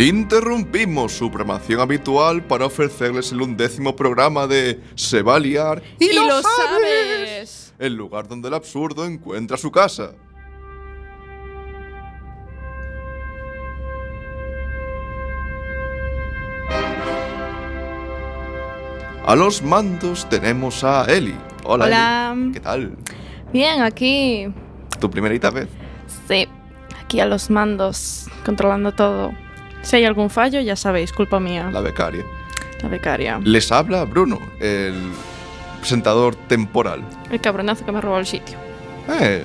Interrumpimos su programación habitual para ofrecerles el undécimo programa de Se va a liar ¡Y lo sabes! el lugar donde el absurdo encuentra su casa. A los mandos tenemos a Eli. Hola. Hola. Eli. ¿Qué tal? Bien, aquí. ¿Tu primerita vez? Sí, aquí a los mandos, controlando todo. Si hay algún fallo, ya sabéis, culpa mía. La becaria. La becaria. Les habla Bruno, el presentador temporal. El cabronazo que me robó el sitio. Eh.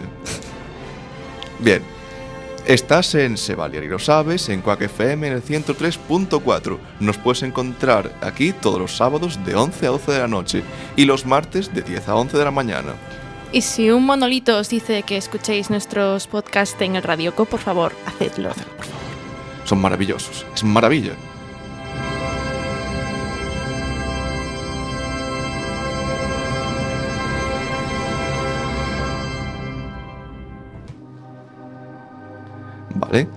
Bien. Estás en Sevalier y lo sabes, en Quack FM en el 103.4. Nos puedes encontrar aquí todos los sábados de 11 a 12 de la noche y los martes de 10 a 11 de la mañana. Y si un monolito os dice que escuchéis nuestros podcasts en el Radioco, por favor, hacedlo. Son maravillosos. Es maravilla. Vale.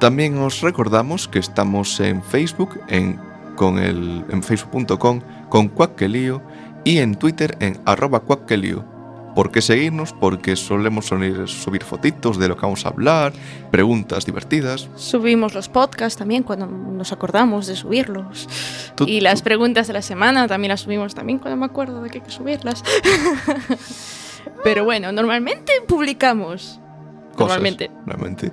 También os recordamos que estamos en Facebook en, con el, en facebook.com con Cuacquelío y en Twitter en arroba Cuacquelío. ¿Por qué seguirnos? Porque solemos subir, subir fotitos de lo que vamos a hablar, preguntas divertidas. Subimos los podcasts también cuando nos acordamos de subirlos. Tú- y las preguntas de la semana también las subimos también cuando me acuerdo de que hay que subirlas. Pero bueno, normalmente publicamos. cosas, Normalmente. Normalmente.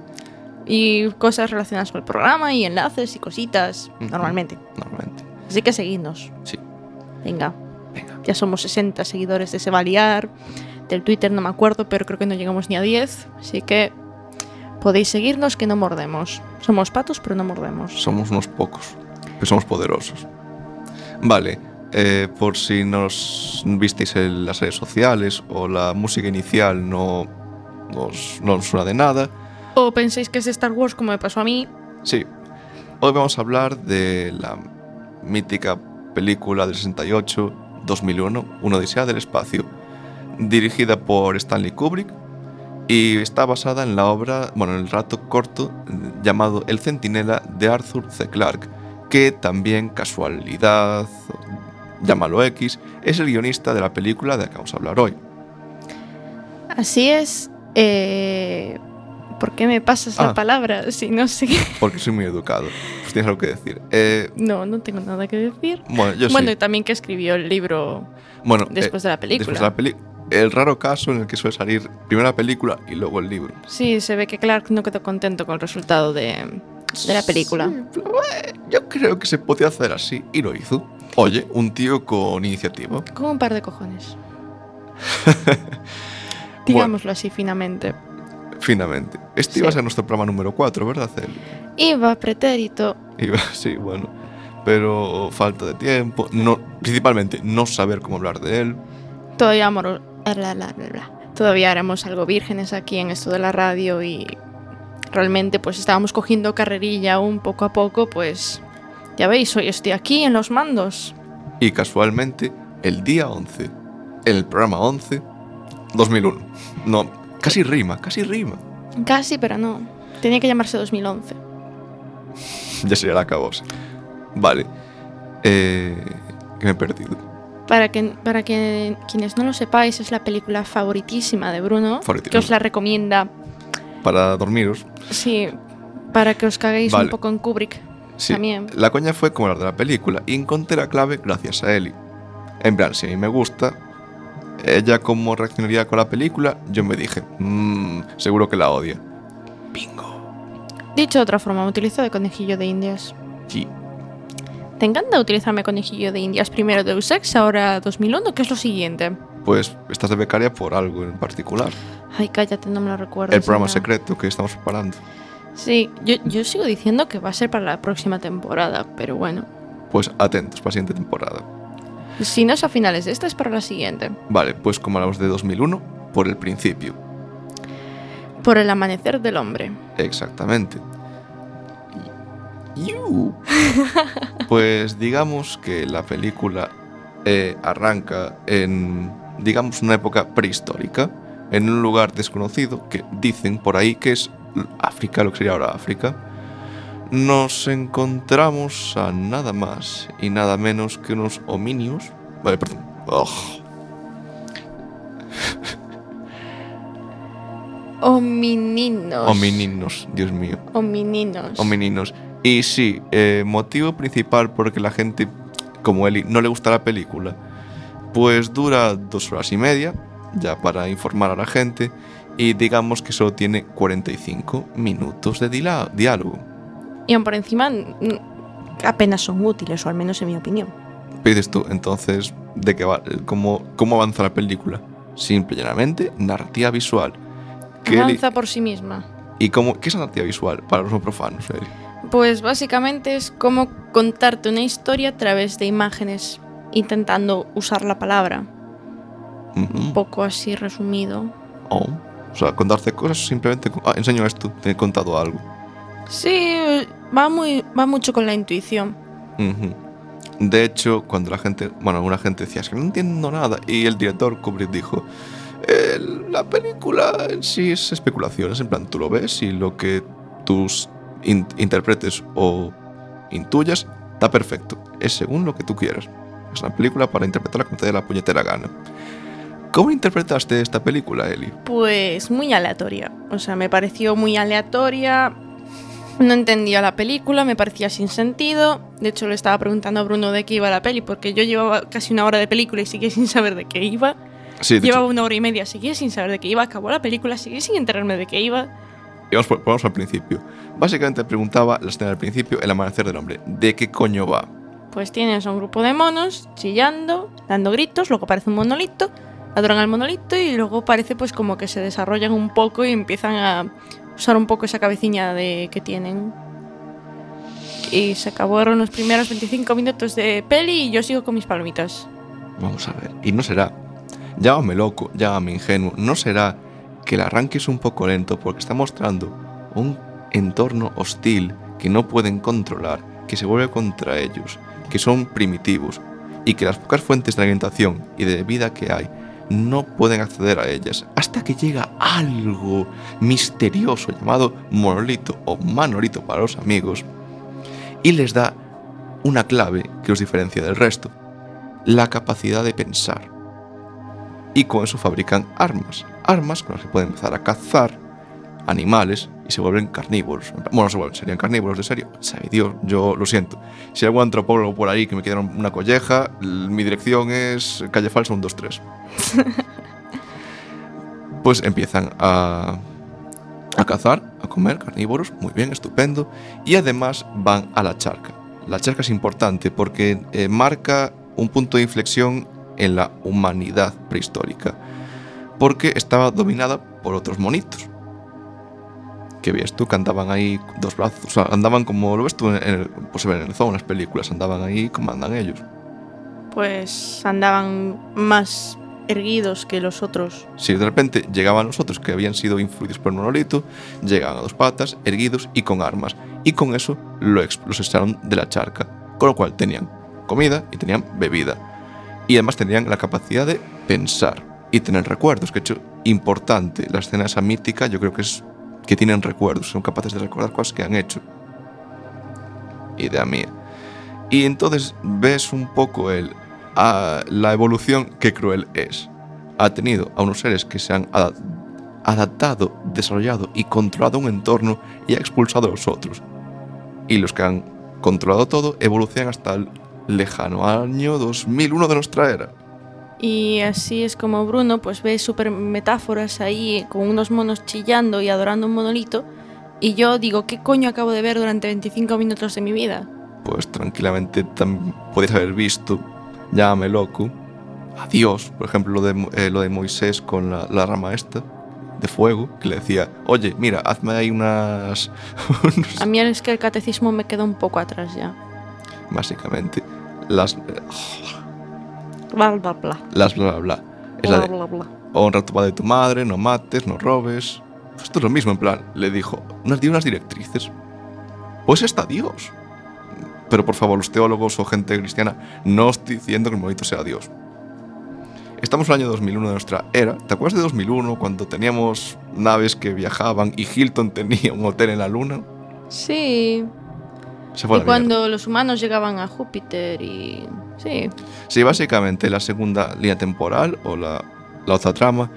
Y cosas relacionadas con el programa y enlaces y cositas. Normalmente. Normalmente. Así que seguidnos. Sí. Venga. Venga. Ya somos 60 seguidores de Sebaliar. Del Twitter no me acuerdo, pero creo que no llegamos ni a 10. Así que podéis seguirnos que no mordemos. Somos patos, pero no mordemos. Somos unos pocos, que somos poderosos. Vale, eh, por si nos visteis en las redes sociales o la música inicial no nos, no nos suena de nada, O penséis que es Star Wars como me pasó a mí. sí, hoy vamos a hablar de la mítica película del 68, 2001, Una Odisea del Espacio, dirigida por Stanley Kubrick y está basada en la obra, bueno, en el rato corto llamado El Centinela de Arthur C. Clarke, que también, casualidad, llámalo X, es el guionista de la película de la que vamos a hablar hoy. Así es. Eh, ¿Por qué me pasas Ah. la palabra? Si no sé. Porque soy muy educado. Pues tienes algo que decir. Eh, No, no tengo nada que decir. bueno, yo bueno, sí. y también que escribió el libro Bueno, después eh, de la película. después de la peli- el raro caso en el que suele salir primero la película y luego el libro. Sí, se ve que Clark no quedó contento con el resultado de, de la película. Sí, eh, yo creo que se podía hacer así y lo hizo. Oye, un tío con iniciativa. Con un par de cojones. Digámoslo así finamente. Finamente. Este Sí. iba a ser nuestro programa número 4, ¿verdad, Eli? Iba pretérito. Iba, sí, bueno. Pero falta de tiempo. No, principalmente no saber cómo hablar de él. Todavía amor- bla, bla, bla, bla. Todavía éramos algo vírgenes aquí en esto de la radio y realmente pues estábamos cogiendo carrerilla un poco a poco, pues ya veis, hoy estoy aquí en los mandos. Y casualmente, el día 11, en el programa 11, 2001. No, casi rima, casi rima. Casi, pero no. Tenía que llamarse 2011. Ya sería la cabose. Vale. Eh, que me he perdido. Para que, para que quienes no lo sepáis, es la película favoritísima de Bruno, Favoritísima. que os la recomienda, Para dormiros. sí, para que os caguéis Vale. un poco en Kubrick. Sí, También. la coña fue como hablar de la película y encontré la clave gracias a Eli. En plan, si a mí me gusta, ella cómo reaccionaría con la película, yo me dije, mmm, seguro que la odia. Bingo. Dicho de otra forma, me utilizo de conejillo de indias. Sí. ¿Te encanta utilizarme conejillo de indias? Primero Deus Ex, ahora 2001, ¿qué es lo siguiente? Pues estás de becaria por algo en particular. Ay, cállate, no me lo recuerdo. El programa secreto que estamos preparando. Sí, yo, yo sigo diciendo que va a ser para la próxima temporada, pero bueno. Pues atentos para la siguiente temporada. Si no es a finales de esta, es para la siguiente. Vale, pues como hablamos de 2001, por el principio. Por el amanecer del hombre. Exactamente. Pues digamos que la película eh, arranca en, digamos, una época prehistórica, en un lugar desconocido que dicen por ahí que es África, lo que sería ahora África. nos encontramos a nada más y nada menos que unos hominios. Vale, perdón. Ugh. Homininos. Homininos, Dios mío. Homininos. Homininos. Y sí, eh, motivo principal porque la gente, como Eli, no le gusta la película, pues dura dos horas y media, ya para informar a la gente, y digamos que solo tiene 45 minutos de diálogo. Y aún por encima, apenas son útiles, o al menos en mi opinión. Pides tú, entonces, ¿de qué va? ¿Cómo, cómo avanza la película? Simple y llanamente, narrativa visual. ¿Qué, Eli- Avanza por sí misma. ¿Y cómo, qué es la narrativa visual para los no profanos, Eli? Pues básicamente es como contarte una historia a través de imágenes, intentando usar la palabra. Un poco así resumido. Oh. O sea, contarte cosas simplemente... Ah, enseño esto, te he contado algo. Sí, va, muy, va mucho con la intuición. De hecho, cuando la gente, bueno, alguna gente decía, es que no entiendo nada, y el director Kubrick dijo, "Eh, la película en sí es especulaciones, en plan, tú lo ves y lo que tus in- interpretes o intuyas está perfecto, es según lo que tú quieras. Es una película para interpretarla como te dé la puñetera gana. ¿Cómo interpretaste esta película, Eli? Pues muy aleatoria. O sea, me pareció muy aleatoria. No entendía la película, me parecía sin sentido. De hecho, le estaba preguntando a Bruno de qué iba la peli, porque yo llevaba casi una hora de película y seguía sin saber de qué iba. Sí, Llevaba hecho, una hora y media, seguía sin saber de qué iba. Acabó la película, seguía sin enterarme de qué iba. Y vamos, por- vamos al principio. Básicamente preguntaba la escena del principio, el amanecer del hombre. ¿De qué coño va? Pues tienes a un grupo de monos chillando, dando gritos, luego aparece un monolito, adoran al monolito y luego parece pues como que se desarrollan un poco y empiezan a usar un poco esa cabecilla de que tienen. Y se acabaron los primeros 25 minutos de peli y yo sigo con mis palomitas. Vamos a ver. Y no será, llámame loco, llámame ingenuo, no será que el arranque es un poco lento porque está mostrando un entorno hostil que no pueden controlar, que se vuelve contra ellos, que son primitivos y que las pocas fuentes de alimentación y de vida que hay no pueden acceder a ellas hasta que llega algo misterioso llamado monolito o manolito para los amigos y les da una clave que los diferencia del resto la capacidad de pensar. Y con eso fabrican armas. Armas con las que pueden empezar a cazar animales y se vuelven carnívoros. Bueno, no se vuelven, serían carnívoros de serio. Sabe Dios, yo lo siento. Si hay algún antropólogo por ahí que me quieran una colleja, mi dirección es calle falsa 123. pues empiezan a, a cazar, a comer carnívoros, muy bien, estupendo. Y además van a la charca. La charca es importante porque eh, marca un punto de inflexión en la humanidad prehistórica, porque estaba dominada por otros monitos. Que ves tú que andaban ahí dos brazos, o sea, andaban como lo ves tú en el, pues se ven en el zoo, en las películas, andaban ahí como andan ellos. Pues andaban más erguidos que los otros. Si de repente llegaban los otros que habían sido influidos por el monolito, llegaban a dos patas, erguidos y con armas. Y con eso los echaron de la charca. Con lo cual tenían comida y tenían bebida. Y además tenían la capacidad de pensar y tener recuerdos. Que hecho, importante, la escena esa mítica yo creo que es que tienen recuerdos, son capaces de recordar cosas que han hecho. Idea mía. Y entonces ves un poco el, la evolución que cruel es. Ha tenido a unos seres que se han ada- adaptado, desarrollado y controlado un entorno y ha expulsado a los otros. Y los que han controlado todo evolucionan hasta el lejano año 2001 de nuestra era. Y así es como Bruno pues ve súper metáforas ahí con unos monos chillando y adorando un monolito. Y yo digo, ¿qué coño acabo de ver durante 25 minutos de mi vida? Pues tranquilamente también podéis haber visto, llámame loco, a Dios, por ejemplo, lo de, eh, lo de Moisés con la, la rama esta de fuego, que le decía, oye, mira, hazme ahí unas... unos-". A mí es que el catecismo me queda un poco atrás ya. básicamente, las... eh, Bla, bla, bla. las bla bla bla. Es la Bla, de, bla, bla. honra a tu padre y tu madre, no mates, no robes. Pues esto es lo mismo, en plan, le dijo, nos dio unas directrices. Pues está Dios. Pero por favor, los teólogos o gente cristiana, no estoy diciendo que el monito sea Dios. Estamos en el año 2001 de nuestra era. ¿Te acuerdas de 2001 cuando teníamos naves que viajaban y Hilton tenía un hotel en la luna? Sí, Se fue y cuando los humanos llegaban a Júpiter y... Sí. Sí, básicamente la segunda línea temporal o la, la otra trama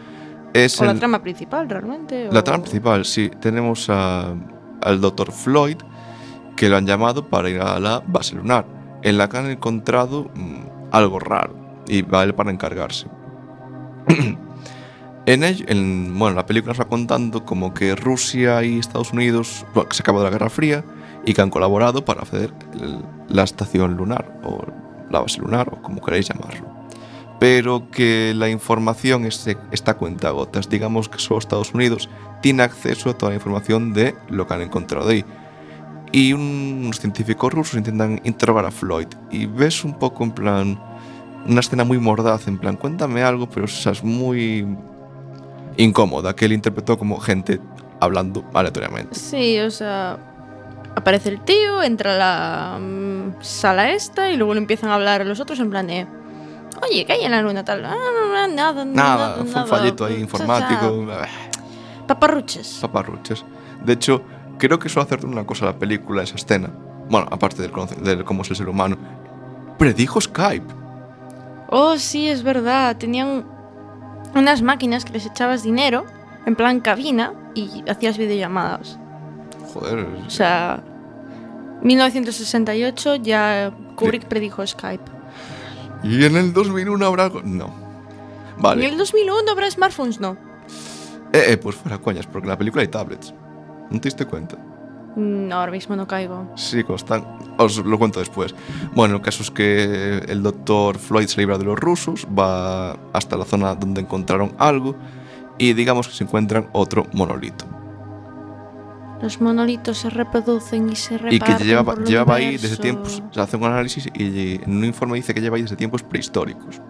es o la trama principal realmente. La o- trama principal, sí. Tenemos a- al doctor Floyd, que lo han llamado para ir a la base lunar, en la que han encontrado mm, algo raro, y va él para encargarse. en, ello, en bueno, la película nos va contando como que Rusia y Estados Unidos bueno, que se acabó la Guerra Fría y que han colaborado para hacer el- la estación lunar, o la base lunar, o como queráis llamarlo pero que la información es- está cuenta gotas. Digamos que solo Estados Unidos tiene acceso a toda la información de lo que han encontrado ahí. Y unos científicos rusos intentan interrogar a Floyd. Y ves un poco en plan. Una escena muy mordaz, en plan, cuéntame algo, pero o es muy incómoda, que él interpretó como gente hablando aleatoriamente. Sí, o sea, aparece el tío, entra a la mm, sala esta y luego le empiezan a hablar a los otros en plan de... Oye, ¿qué hay en la luna tal? Ah, no, no, nada, Nada, fue nada, un fallito ahí informático. Paparruches. paparruches. De hecho, creo que suele hacer una cosa la película, esa escena. Bueno, aparte del, del cómo es el ser humano. Predijo Skype. Oh, sí, es verdad. Tenían unas máquinas que les echabas dinero, en plan cabina, y hacías videollamadas. Joder. O sea, 1968 ya Kubrick predijo Skype. ¿Y en el 2001 habrá algo? No. Vale. En el 2001 habrá smartphones, no. Eh, eh, pues fuera coñas, porque en la película hay tablets. ¿No te diste cuenta? Mm, ahora mismo no caigo. Sí, constan. Os lo cuento después. Bueno, el caso es que el doctor Floyd se libra de los rusos, va hasta la zona donde encontraron algo y digamos que se encuentran otro monolito. Los monolitos se reproducen y se reparten y que llevaba, por ahí desde tiempos, se hace un análisis y en un informe dice que lleva ahí desde tiempos prehistóricos.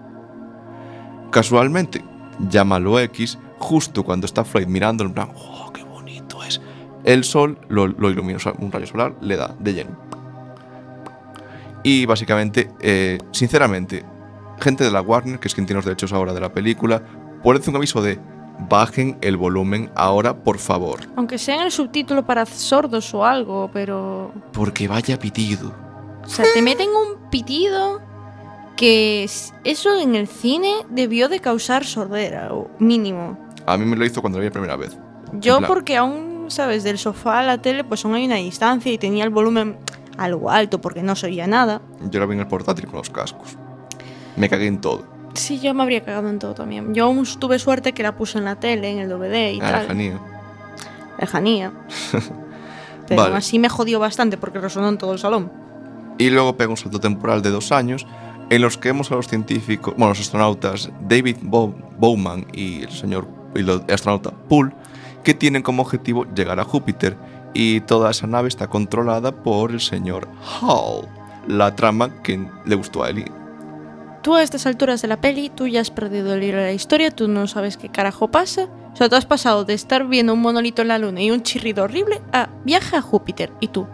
Casualmente, llámalo X, justo cuando está Floyd mirando, en plan, ¡oh, qué bonito es! El sol lo, lo ilumina, o sea, un rayo solar le da de lleno. Y básicamente, eh, sinceramente, gente de la Warner, que es quien tiene los derechos ahora de la película, hacer un aviso de bajen el volumen ahora, por favor. Aunque sea en el subtítulo para sordos o algo, pero... Porque vaya pitido. O sea, te meten un pitido que es- eso en el cine debió de causar sordera, o mínimo. A mí me lo hizo cuando lo vi la primera vez. Yo porque aún, ¿sabes? Del sofá a la tele pues aún hay una distancia y tenía el volumen algo alto porque no se oía nada. Yo la vi en el portátil con los cascos. Me cagué en todo. Sí, yo me habría cagado en todo también. Yo aún tuve suerte que la puse en la tele, en el DVD y Ah, tal. lejanía. Lejanía. Pero Vale. aún así me jodió bastante porque resonó en todo el salón. Y luego pega un salto temporal de dos años en los que vemos a los científicos, bueno, los astronautas David Bow- Bowman y el señor y el astronauta Poole, que tienen como objetivo llegar a Júpiter y toda esa nave está controlada por el señor Hall. La trama que le gustó a él. Tú a estas alturas de la peli, tú ya has perdido el hilo de la historia, tú no sabes qué carajo pasa. O sea, tú has pasado de estar viendo un monolito en la luna y un chirrido horrible a viaje a Júpiter. ¿Y tú?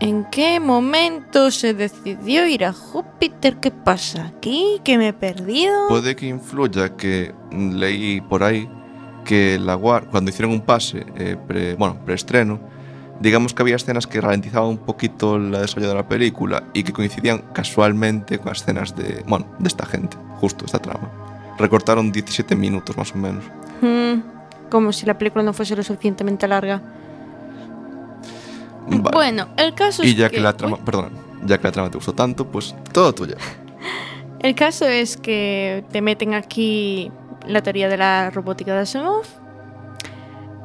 ¿En qué momento se decidió ir a Júpiter? ¿Qué pasa aquí? ¿Que me he perdido? Puede que influya que leí por ahí que la War, cuando hicieron un pase, eh, bueno, preestreno, digamos que había escenas que ralentizaban un poquito el desarrollo de la película y que coincidían casualmente con las escenas de, bueno, de esta gente, justo esta trama. Recortaron 17 minutos más o menos. Mm, como si la película no fuese lo suficientemente larga. Vale. Bueno, el caso y es ya que, la Uy. trama, perdón, ya que la trama te gustó tanto, pues todo tuyo. El caso es que te meten aquí la teoría de la robótica de Asimov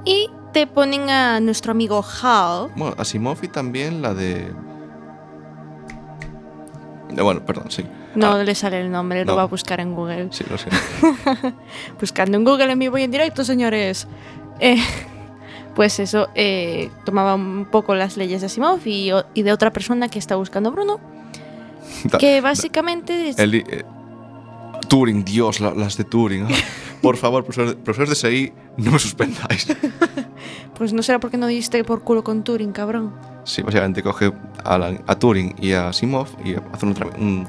y te ponen a nuestro amigo Hal. Bueno, Asimov y también la de... Bueno, perdón, sí. No Ah, le sale el nombre, no. lo va a buscar en Google. sí, lo sé. Buscando en Google en vivo y en directo, señores. Eh, pues eso, eh, tomaba un poco las leyes de Asimov y, de otra persona que está buscando Bruno, que básicamente es- El, eh, Turing, Dios, la- las de Turing. Por favor, profesores, profesores de SI, no me suspendáis. Pues no será porque no diste por culo con Turing, cabrón. Sí, básicamente coge a, la- a Turing y a Simov y hace un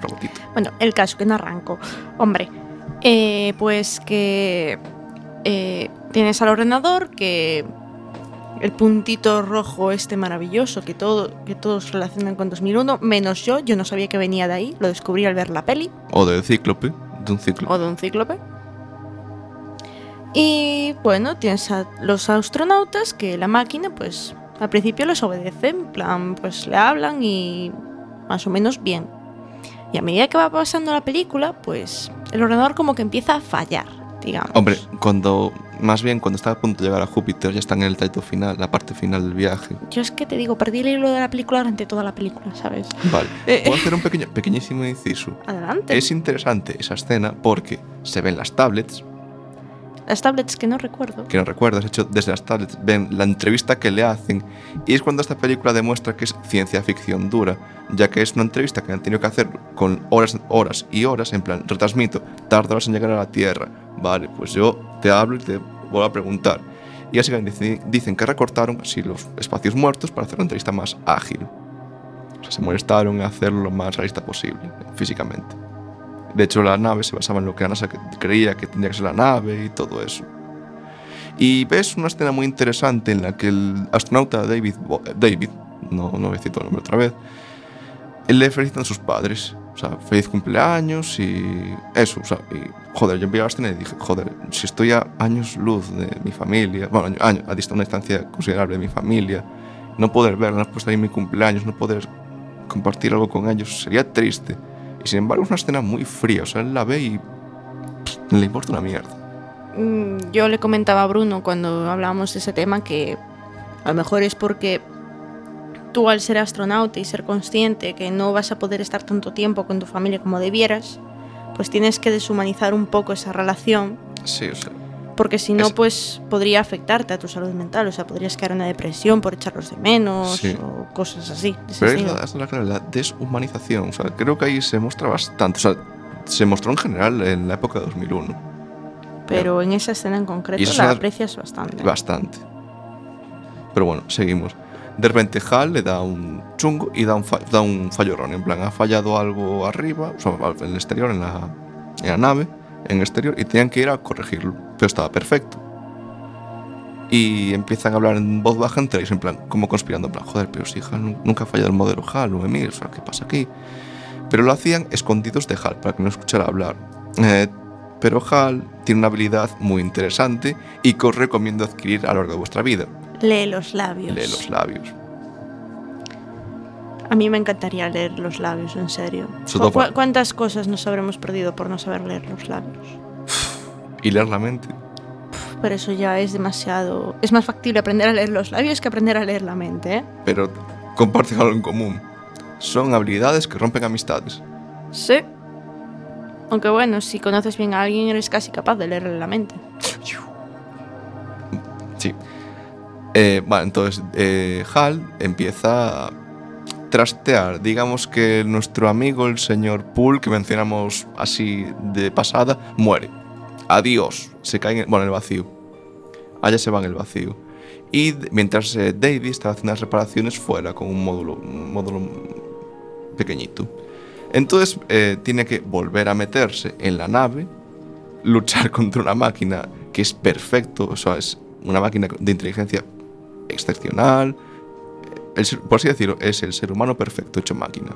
robotito. Bueno, el caso que no arranco. Hombre, eh, pues que eh, tienes al ordenador que el puntito rojo este maravilloso que, todo, que todos relacionan con 2001, menos yo, yo no sabía que venía de ahí, lo descubrí al ver la peli. O del cíclope, de un cíclope. O de un cíclope. Y bueno, tienes a los astronautas que la máquina, pues al principio les obedece, en plan, pues le hablan y más o menos bien. Y a medida que va pasando la película, pues el ordenador como que empieza a fallar, digamos. Hombre, cuando más bien cuando está a punto de llegar a Júpiter, ya están en el trayecto final, la parte final del viaje. Yo es que te digo, perdí el hilo de la película durante toda la película, ¿sabes? Vale. Puedo hacer un pequeño, pequeñísimo inciso. Adelante. Es interesante esa escena porque se ven las tablets, Las tablets que no recuerdo. que no recuerdas, hecho, desde las tablets ven la entrevista que le hacen y es cuando esta película demuestra que es ciencia ficción dura, ya que es una entrevista que han tenido que hacer con horas, horas y horas, en plan, retransmito, tarda horas en llegar a la Tierra. Vale, pues yo te hablo y te vuelvo a preguntar. Y así dicen que recortaron así los espacios muertos para hacer una entrevista más ágil. O sea, se molestaron en hacerlo lo más realista posible, físicamente. De hecho, la nave se basaba en lo que la NASA creía que tendría que ser la nave y todo eso. Y ves una escena muy interesante en la que el astronauta David, eh, David no, no a citar el nombre otra vez, le felicitan a sus padres. O sea, feliz cumpleaños y eso. O sea, y, joder, yo vi la escena y dije, joder, si estoy a años luz de mi familia, bueno, año- año- a una distancia considerable de mi familia, no poder verla, pues ahí mi cumpleaños, no poder compartir algo con ellos, sería triste. Y sin embargo, es una escena muy fría. O sea, él la ve y pff, le importa una mierda. Mm, Yo le comentaba a Bruno cuando hablábamos de ese tema que a lo mejor es porque tú al ser astronauta y ser consciente que no vas a poder estar tanto tiempo con tu familia como debieras, pues tienes que deshumanizar un poco esa relación, Sí, o sea, porque si no, Es- pues podría afectarte a tu salud mental, o sea, podrías caer en una depresión por echarlos de menos Sí. o cosas así. Pero es la, es la deshumanización. O sea, creo que ahí se muestra bastante. O sea, se mostró en general en la época de 2001. Pero en esa escena en concreto la una- aprecias bastante. Bastante. Pero bueno, seguimos. De repente Hal le da un chungo y da un, fa- da un fallo erróneo. En plan, ha fallado algo arriba, o sea, en el exterior, en la, en la nave, en el exterior, y tenían que ir a corregirlo. Pero estaba perfecto. Y empiezan a hablar en voz baja entre ellos, en plan, como conspirando, en plan, joder, pero si Hal nu- nunca ha fallado el modelo Hal, o Emil, o sea, ¿qué pasa aquí? Pero lo hacían escondidos de Hal, para que no escuchara hablar. Eh, pero Hal tiene una habilidad muy interesante y que os recomiendo adquirir a lo largo de vuestra vida. Lee los labios. Lee los labios. A mí me encantaría leer los labios, en serio. Sobre todo ¿Cu- por- ¿Cuántas cosas nos habremos perdido por no saber leer los labios? Y leer la mente. Pero eso ya es demasiado... Es más factible aprender a leer los labios que aprender a leer la mente, ¿eh? Pero comparten algo en común. Son habilidades que rompen amistades. Sí. Aunque bueno, si conoces bien a alguien eres casi capaz de leerle la mente. Sí. Eh, vale, entonces eh, Hal empieza a trastear. Digamos que nuestro amigo, el señor Poole, que mencionamos así de pasada, muere. Adiós. Se cae en el, bueno, en el vacío. Allá se va en el vacío. Y mientras eh, David estaba haciendo las reparaciones fuera con un módulo, un módulo pequeñito. Entonces eh, tiene que volver a meterse en la nave, luchar contra una máquina que es perfecto, o sea, es una máquina de inteligencia excepcional. El ser- por así decirlo, es el ser humano perfecto hecho máquina.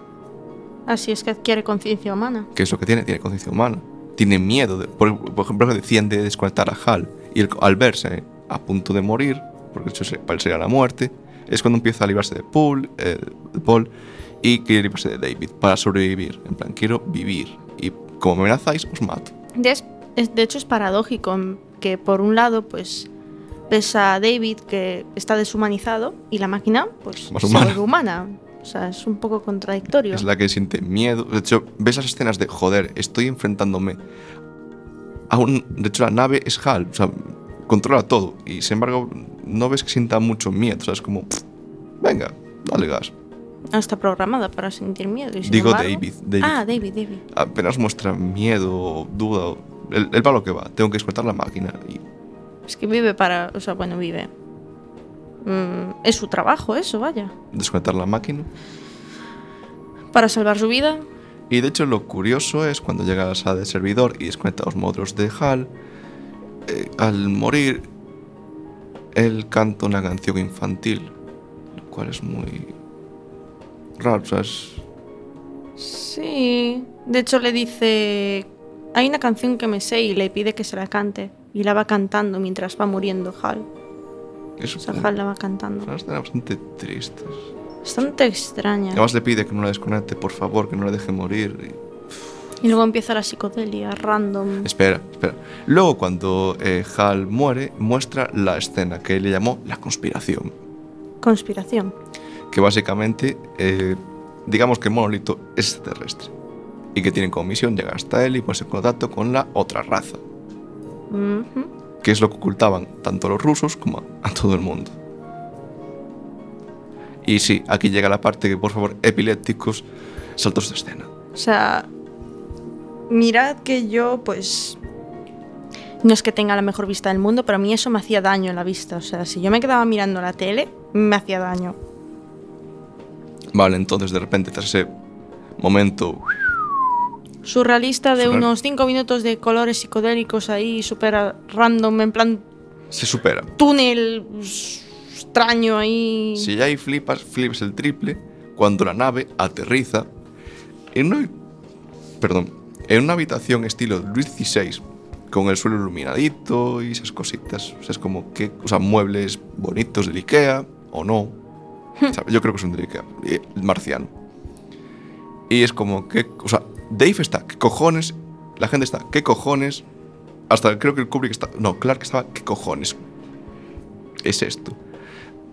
Así es que adquiere conciencia humana. ¿Qué es lo que tiene? Tiene conciencia humana. Tiene miedo. De, por, por ejemplo, decían de desconectar a Hal. Y al verse a punto de morir, porque eso se- para él sería la muerte, es cuando empieza a librarse de Paul, eh, de Paul y quiere librarse de David para sobrevivir. En plan, quiero vivir. Y como me amenazáis, os mato. De, es- de hecho es paradójico que por un lado pues ves a David que está deshumanizado y la máquina pues Más se humana. vuelve humana. O sea, es un poco contradictorio. Es la que siente miedo. De hecho, ves las escenas de, joder, estoy enfrentándome a un... De hecho, la nave es HAL, o sea, controla todo. Y sin embargo, no ves que sienta mucho miedo. O sea, es como, "Pff, venga, dale gas. No está programada para sentir miedo. y sin Digo embargo- David, David. Ah, David, David. Apenas muestra miedo, duda. Él, él va a lo que va. Tengo que desconectar la máquina. Y Es que vive para... O sea, bueno, vive. Mm, es su trabajo eso, vaya. desconectar la máquina. Para salvar su vida. Y de hecho lo curioso es cuando llega a la sala de servidor y desconecta los módulos de HAL, eh, al morir, él canta una canción infantil, lo cual es muy raro, o sea, es- Sí. De hecho, le dice. Hay una canción que me sé y le pide que se la cante. Y la va cantando mientras va muriendo Hal. Es la va cantando. una escena bastante tristes. Bastante extraña. Además le pide que no la desconecte, por favor, que no la deje morir. y- Y luego empieza la psicodelia random. Espera, espera. Luego cuando eh, Hal muere, muestra la escena que él le llamó la conspiración. Conspiración. Que básicamente, eh, digamos que el monolito es extraterrestre. Y que tienen como misión llegar hasta él y ponerse en contacto con la otra raza. Ujú. Que es lo que ocultaban tanto a los rusos como a, a todo el mundo. Y sí, aquí llega la parte que, por favor, epilépticos, saltos de escena. O sea, mirad que yo, pues. No es que tenga la mejor vista del mundo, pero a mí eso me hacía daño en la vista. O sea, si yo me quedaba mirando la tele, me hacía daño. Vale, entonces de repente, tras ese momento Surrealista de Surreal. unos 5 minutos de colores psicodélicos ahí, súper random, en plan se supera. túnel extraño ahí. Si ya ahí flipas, flipas el triple cuando la nave aterriza en una, perdón, en una habitación estilo Luis XVI con el suelo iluminadito y esas cositas. O sea, es como que, o sea, muebles bonitos del Ikea o no. O sea, yo creo que son del Ikea, eh, el marciano. Y es como que, o sea, Dave está, ¿qué cojones? La gente está, ¿qué cojones? Hasta creo que el Kubrick está, no, Clark estaba, ¿qué cojones? Es esto.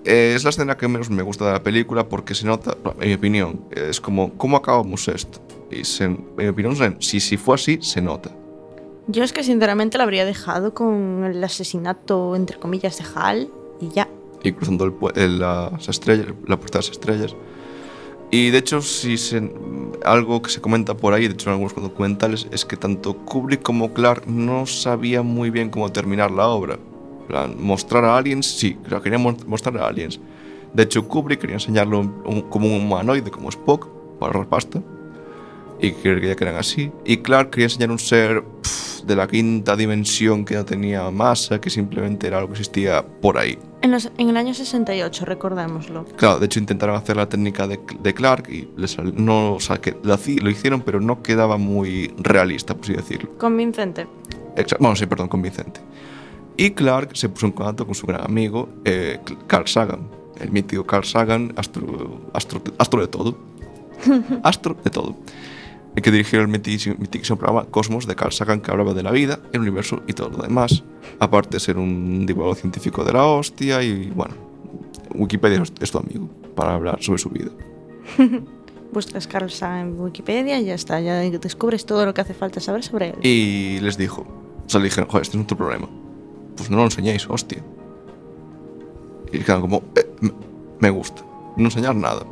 Eh, es la escena que menos me gusta de la película porque se nota, en mi opinión, es como, ¿cómo acabamos esto? Y se- en mi opinión, si, si fue así, se nota. Yo es que sinceramente la habría dejado con el asesinato, entre comillas, de Hal y ya. Y cruzando el el- las estrellas, la puerta de las estrellas. Y de hecho, si se, algo que se comenta por ahí, de hecho en algunos documentales, es que tanto Kubrick como Clark no sabían muy bien cómo terminar la obra. Plan, mostrar a aliens, sí, claro, querían mo- mostrar a aliens. De hecho, Kubrick quería enseñarlo un- como un humanoide, como Spock, para ahorrar pasta. Y que quería que eran así. Y Clark quería enseñar un ser pf, de la quinta dimensión que no tenía masa, que simplemente era algo que existía por ahí. En, los- en el año 68, recordémoslo. Claro, de hecho intentaron hacer la técnica de, de Clark y les no, o sea, que lo, hicieron, pero no quedaba muy realista, por así decirlo. Convincente. Exa- bueno, sí, perdón, convincente. Y Clark se puso en contacto con su gran amigo eh, Carl Sagan, el mítico Carl Sagan, astro, astro, astro de todo. astro de todo. El que dirigió el mitiquísimo programa Cosmos de Carl Sagan, que hablaba de la vida, el universo y todo lo demás. Aparte de ser un divulgador científico de la hostia y, bueno, Wikipedia es, tu amigo para hablar sobre su vida. Buscas Carl Sagan en Wikipedia y ya está. Ya descubres todo lo que hace falta saber sobre él. Y les dijo, o sea, le dijeron, joder, este es nuestro problema. Pues no lo enseñáis, hostia. Y quedaron como, "Eh, me gusta, no enseñar nada.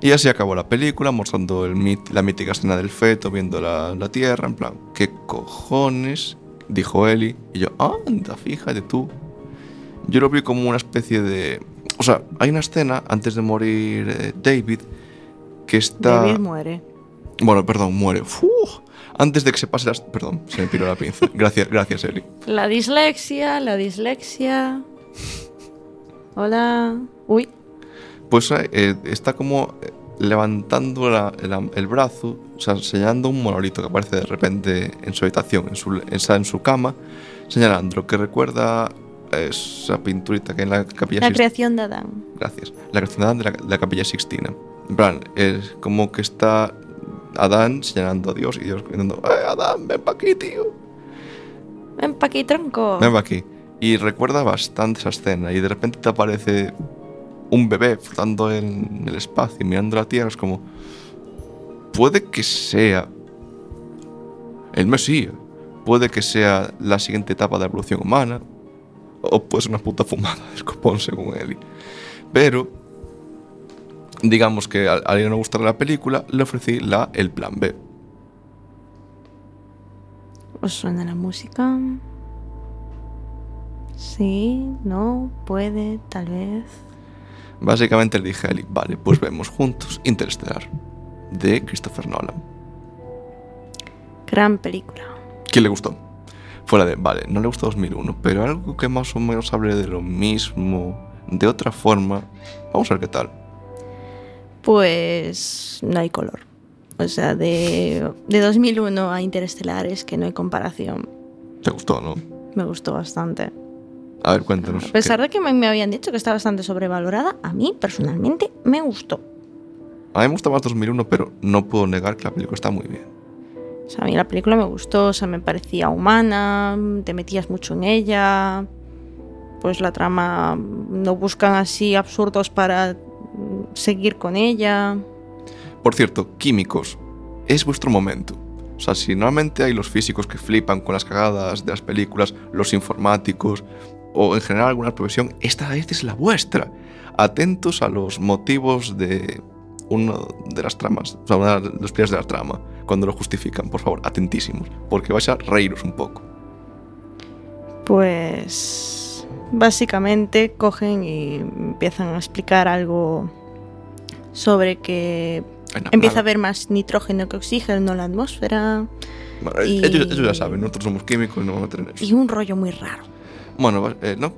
Y así acabó la película, mostrando el mit- la mítica escena del feto, viendo la, la tierra, en plan, ¿qué cojones? Dijo Eli. Y yo, anda, fíjate tú. Yo lo vi como una especie de... O sea, hay una escena antes de morir eh, David que está... David muere. Bueno, perdón, muere. Uf, antes de que se pase las... Perdón, se me piró la pinza. Gracias, gracias, Eli. La dislexia, la dislexia. Hola. Uy. Pues eh, está como eh, levantando la- la- el brazo, o sea, señalando un monolito que aparece de repente en su habitación, en su, en su cama, señalando lo que recuerda esa pinturita que en la capilla La Sixtina. creación de Adán. Gracias. La creación de Adán de la, de la capilla Sixtina. En plan, es como que está Adán señalando a Dios y Dios diciendo, "Eh, Adán, ven pa' aquí, tío. Ven pa' aquí, tronco. Ven pa' aquí. Y recuerda bastante esa escena y de repente te aparece un bebé flotando en el espacio mirando la Tierra. Es como, puede que sea el Mesías, puede que sea la siguiente etapa de la evolución humana, o puede ser una puta fumada de escopón según Eli. Pero, digamos que al, al ir a no gustarle la película, le ofrecí la, el plan B. ¿Os suena la música? Sí, no, puede, tal vez. Básicamente le dije a Eli, vale, pues vemos juntos Interestelar, de Christopher Nolan. Gran película. ¿Quién le gustó? Fuera de, vale, no le gusta 2001, pero algo que más o menos hable de lo mismo, de otra forma, vamos a ver qué tal. Pues no hay color. O sea, de, de 2001 a Interestelar es que no hay comparación. ¿Te gustó, no? Me gustó bastante. A ver, cuéntanos. A pesar ¿qué- de que me me habían dicho que está bastante sobrevalorada, a mí personalmente me gustó. A mí me gusta más 2001, pero no puedo negar que la película está muy bien. O sea, a mí la película me gustó, o sea, me parecía humana, te metías mucho en ella. Pues la trama no buscan así absurdos para seguir con ella. Por cierto, químicos, es vuestro momento. O sea, si normalmente hay los físicos que flipan con las cagadas de las películas, los informáticos o en general alguna profesión, esta vez es la vuestra. Atentos a los motivos de una de las tramas, o sea, una de de la trama, cuando lo justifican, por favor, atentísimos, porque vais a reíros un poco. Pues básicamente cogen y empiezan a explicar algo sobre que empieza a haber más nitrógeno que oxígeno en la atmósfera Bueno, y- ellos, ellos ya saben, nosotros somos químicos y no vamos a en eso. y un rollo muy raro. Bueno, eh, no,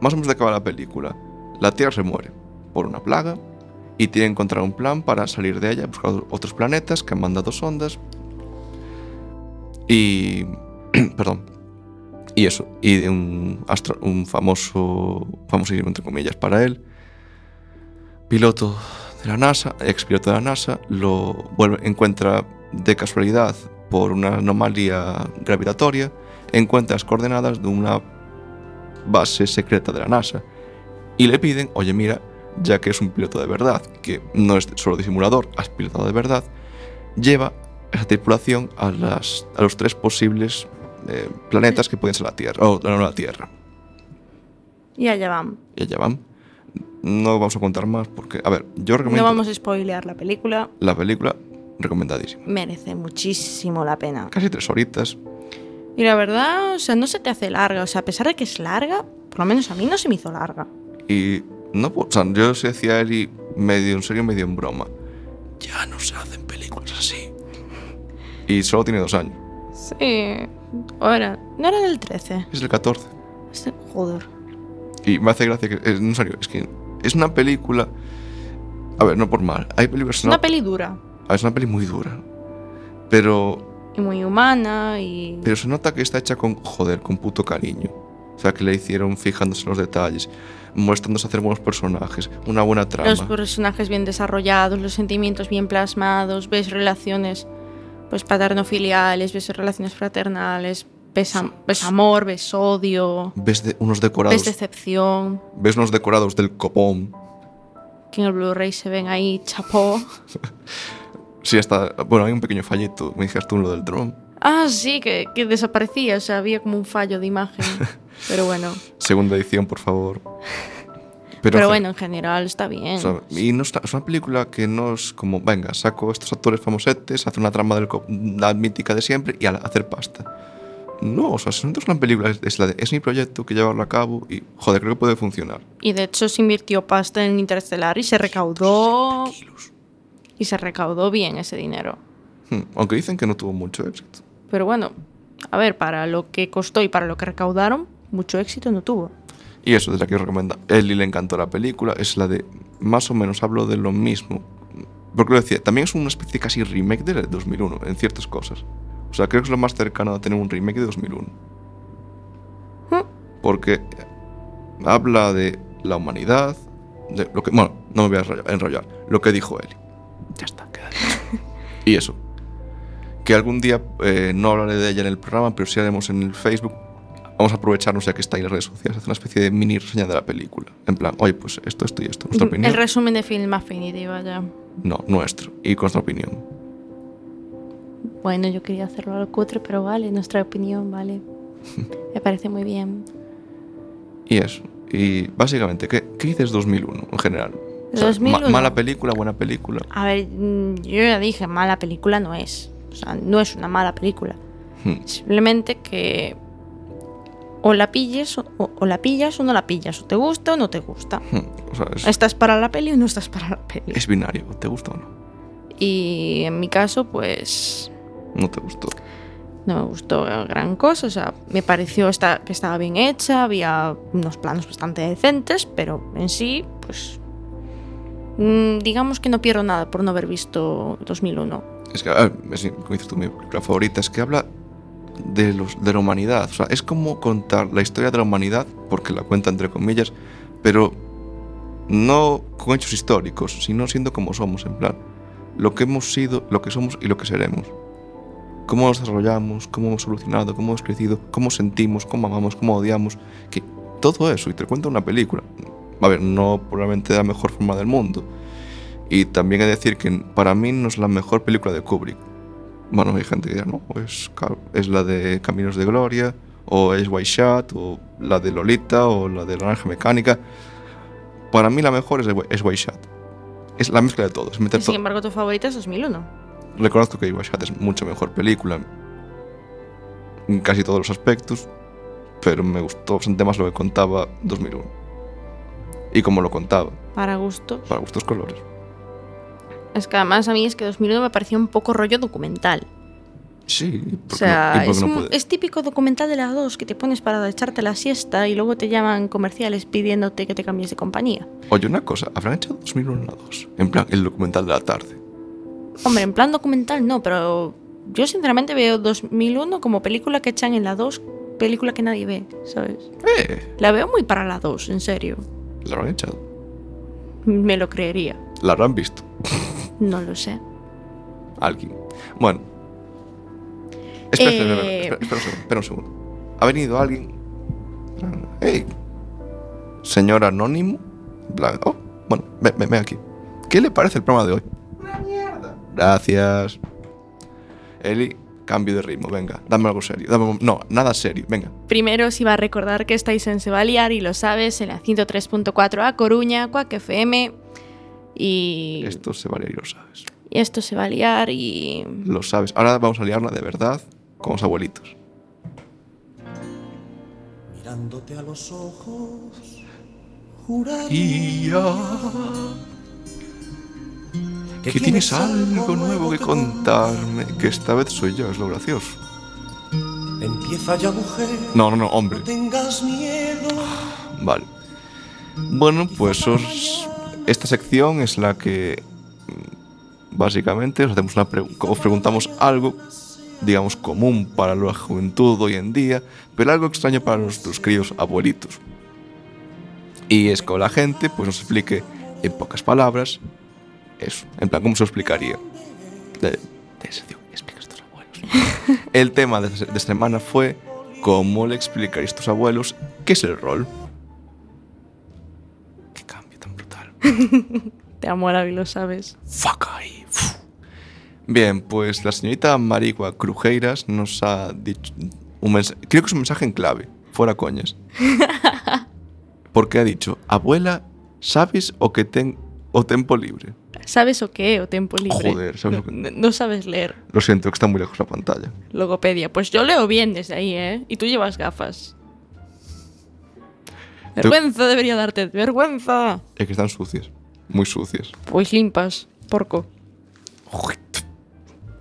más o menos de acabar la película. La Tierra se muere por una plaga y tiene que encontrar un plan para salir de ella, buscar otros planetas que han mandado sondas. Y. perdón. Y eso. Y un, astro- un famoso. famosísimo, entre comillas, para él. Piloto de la NASA, ex piloto de la NASA, lo encuentra de casualidad por una anomalía gravitatoria, encuentra las coordenadas de una base secreta de la NASA y le piden, oye mira, ya que es un piloto de verdad, que no es solo disimulador, has pilotado de verdad, lleva esa tripulación a, las, a los tres posibles eh, planetas que pueden ser la Tierra, o no, la Tierra. Y allá van. Y allá van. No vamos a contar más porque, a ver, yo recomiendo No vamos a spoilear la película, la película, recomendadísima. merece muchísimo la pena. Casi tres horitas. Y la verdad, o sea, no se te hace larga, o sea, a pesar de que es larga, por lo menos a mí no se me hizo larga. Y no, o sea, yo se decía a Eli medio en serio, medio en broma. Ya no se hacen películas así. Y solo tiene dos años. Sí. Ahora, no era del 13. Es el 14. Este- Joder. Y me hace gracia que, es- en serio, es que es una película. A ver, no por mal. Hay películas. Es no- una peli dura. a ver, es una peli muy dura. Pero, Y muy humana y... pero se nota que está hecha con, joder, con puto cariño. O sea, que le hicieron fijándose en los detalles, molestándose a hacer buenos personajes, una buena trama. Los personajes bien desarrollados, los sentimientos bien plasmados, ves relaciones pues paterno-filiales, ves relaciones fraternales, ves, am- ves amor, ves odio, Ves de- unos decorados. ves decepción, ves unos decorados del copón. que en el Blu-ray se ven ahí chapó. Sí, hasta. Bueno, hay un pequeño fallito. Me dijiste tú lo del dron. Ah, sí, que, que desaparecía, o sea, había como un fallo de imagen. Pero bueno, Segunda edición, por favor. pero, en bueno, en general está bien. O sea, y no está- es una película que no es como, venga, saco estos actores famosetes, hace una trama del co- la mítica de siempre y a hacer pasta. No, o sea, si no es una película, es, la de, es mi proyecto, que llevarlo a cabo y, joder, creo que puede funcionar. Y de hecho se invirtió pasta en Interestelar y se recaudó. Y se recaudó bien ese dinero. Hmm, Aunque dicen que no tuvo mucho éxito. Pero bueno, a ver, para lo que costó y para lo que recaudaron, mucho éxito no tuvo. Y eso, desde aquí os recomiendo. Eli le encantó la película, es la de, más o menos hablo de lo mismo. Porque lo decía, también es una especie casi remake de 2001 en ciertas cosas. O sea, creo que es lo más cercano a tener un remake de 2001. Hmm. Porque habla de la humanidad, de lo que, bueno, no me voy a enrollar, lo que dijo Eli. Ya está, queda dicho. y eso. Que algún día eh, no hablaré de ella en el programa, pero sí haremos en el Facebook. Vamos a aprovecharnos ya que está ahí en las redes sociales, hacer una especie de mini reseña de la película. En plan, oye, pues esto, esto y esto. Nuestra opinión. El resumen de Film Affinity, vaya. No, nuestro. Y con nuestra opinión. Bueno, yo quería hacerlo a lo cutre, pero vale, nuestra opinión, vale. Me parece muy bien. Y eso. Y básicamente, ¿qué, qué dices 2001 en general? O sea, 2001. ma- mala película, buena película. A ver, mm, yo ya dije, mala película no es. O sea, no es una mala película. Hmm. Simplemente que o la pilles o, o la pillas o no la pillas. O te gusta o no te gusta. Hmm. O sea, es, ¿Estás para la peli o no estás para la peli? es binario. ¿Te gusta o no? Y en mi caso, pues No te gustó. no me gustó gran cosa, o sea, me pareció esta- que estaba bien hecha, había unos planos bastante decentes, pero en sí, pues digamos que no pierdo nada por no haber visto 2001. Es que, es, como dices tú, mi favorita es que habla de, los, de la humanidad. O sea, es como contar la historia de la humanidad, porque la cuenta entre comillas, pero no con hechos históricos, sino siendo como somos, en plan, lo que hemos sido, lo que somos y lo que seremos. Cómo nos desarrollamos, cómo hemos evolucionado, cómo hemos crecido, cómo sentimos, cómo amamos, cómo odiamos, que todo eso, y te cuenta una película. A ver, no probablemente de la mejor forma del mundo, y también he de decir que para mí no es la mejor película de Kubrick. Bueno, hay gente que dirá, no, es, es la de Caminos de Gloria, o es White Shot, o la de Lolita, o la de Naranja Mecánica. Para mí la mejor es, es White Shot. Es la mezcla de todo. Es meter Sin embargo, tu favorita es 2001. Reconozco que White Shot es mucho mejor película en casi todos los aspectos, pero me gustó bastante más lo que contaba 2001. Y como lo contaba, Para gustos. para gustos colores. Es que además a mí es que 2001 me parecía un poco rollo documental. Sí, ¿y por O sea, no- no un- es típico documental de las dos que te pones para echarte la siesta y luego te llaman comerciales pidiéndote que te cambies de compañía. Oye, una cosa, habrán hecho 2001 a 2. En plan, el documental de la tarde. Hombre, en plan documental no, pero yo sinceramente veo 2001 como película que echan en la 2, película que nadie ve, ¿sabes? ¡Eh! La veo muy para la 2, en serio. La habrán echado. Me lo creería. La habrán visto. No lo sé. Alguien. Bueno. Espera, espera, espera, Eh. espera, espera un segundo, espera un segundo. Ha venido alguien. ¡Hey! Señor Anónimo. Oh, bueno, ven, ven, ven aquí. ¿Qué le parece el programa de hoy? Una mierda. Gracias. Eli, cambio de ritmo, venga. Dame algo serio. Dame, no, nada serio, venga. Primero os iba a recordar que estáis en Sebaliar y lo sabes, en la 103.4 a Coruña, Cuac FM. Y Esto se vale y lo sabes. y esto se va a liar y... Lo sabes. Ahora vamos a liarla de verdad con los abuelitos. Mirándote a los ojos, juraría Que tienes algo nuevo que contarme. Que esta vez soy yo, es lo gracioso. Empieza ya, mujer. No, no, no, hombre. No tengas miedo. Vale. Bueno, pues os- esta sección es la que mm, básicamente os, hacemos una os preguntamos algo, digamos, común para la juventud hoy en día, pero algo extraño para nuestros críos abuelitos. Y es que la gente pues nos explique en pocas palabras eso, en plan, ¿cómo se lo explicaría? De, de sección, explica a estos abuelos. El tema de, de esta semana fue cómo le explicarías a tus abuelos qué es el rol. Qué cambio tan brutal. Te amo y lo sabes. Fuck ahí. Bien, pues la señorita Marigua Crujeiras nos ha dicho un mensaje, creo que es un mensaje en clave, fuera coñas. Porque ha dicho, abuela, ¿sabes o que ten o tempo libre? ¿Sabes o qué? O tiempo libre. Joder, ¿sabes no, o qué? no- sabes leer. Lo siento, que está muy lejos la pantalla. Logopedia. Pues yo leo bien desde ahí, ¿eh? Y tú llevas gafas. Vergüenza debería darte. Vergüenza. Es que están sucias, muy sucias. Pues limpas, porco.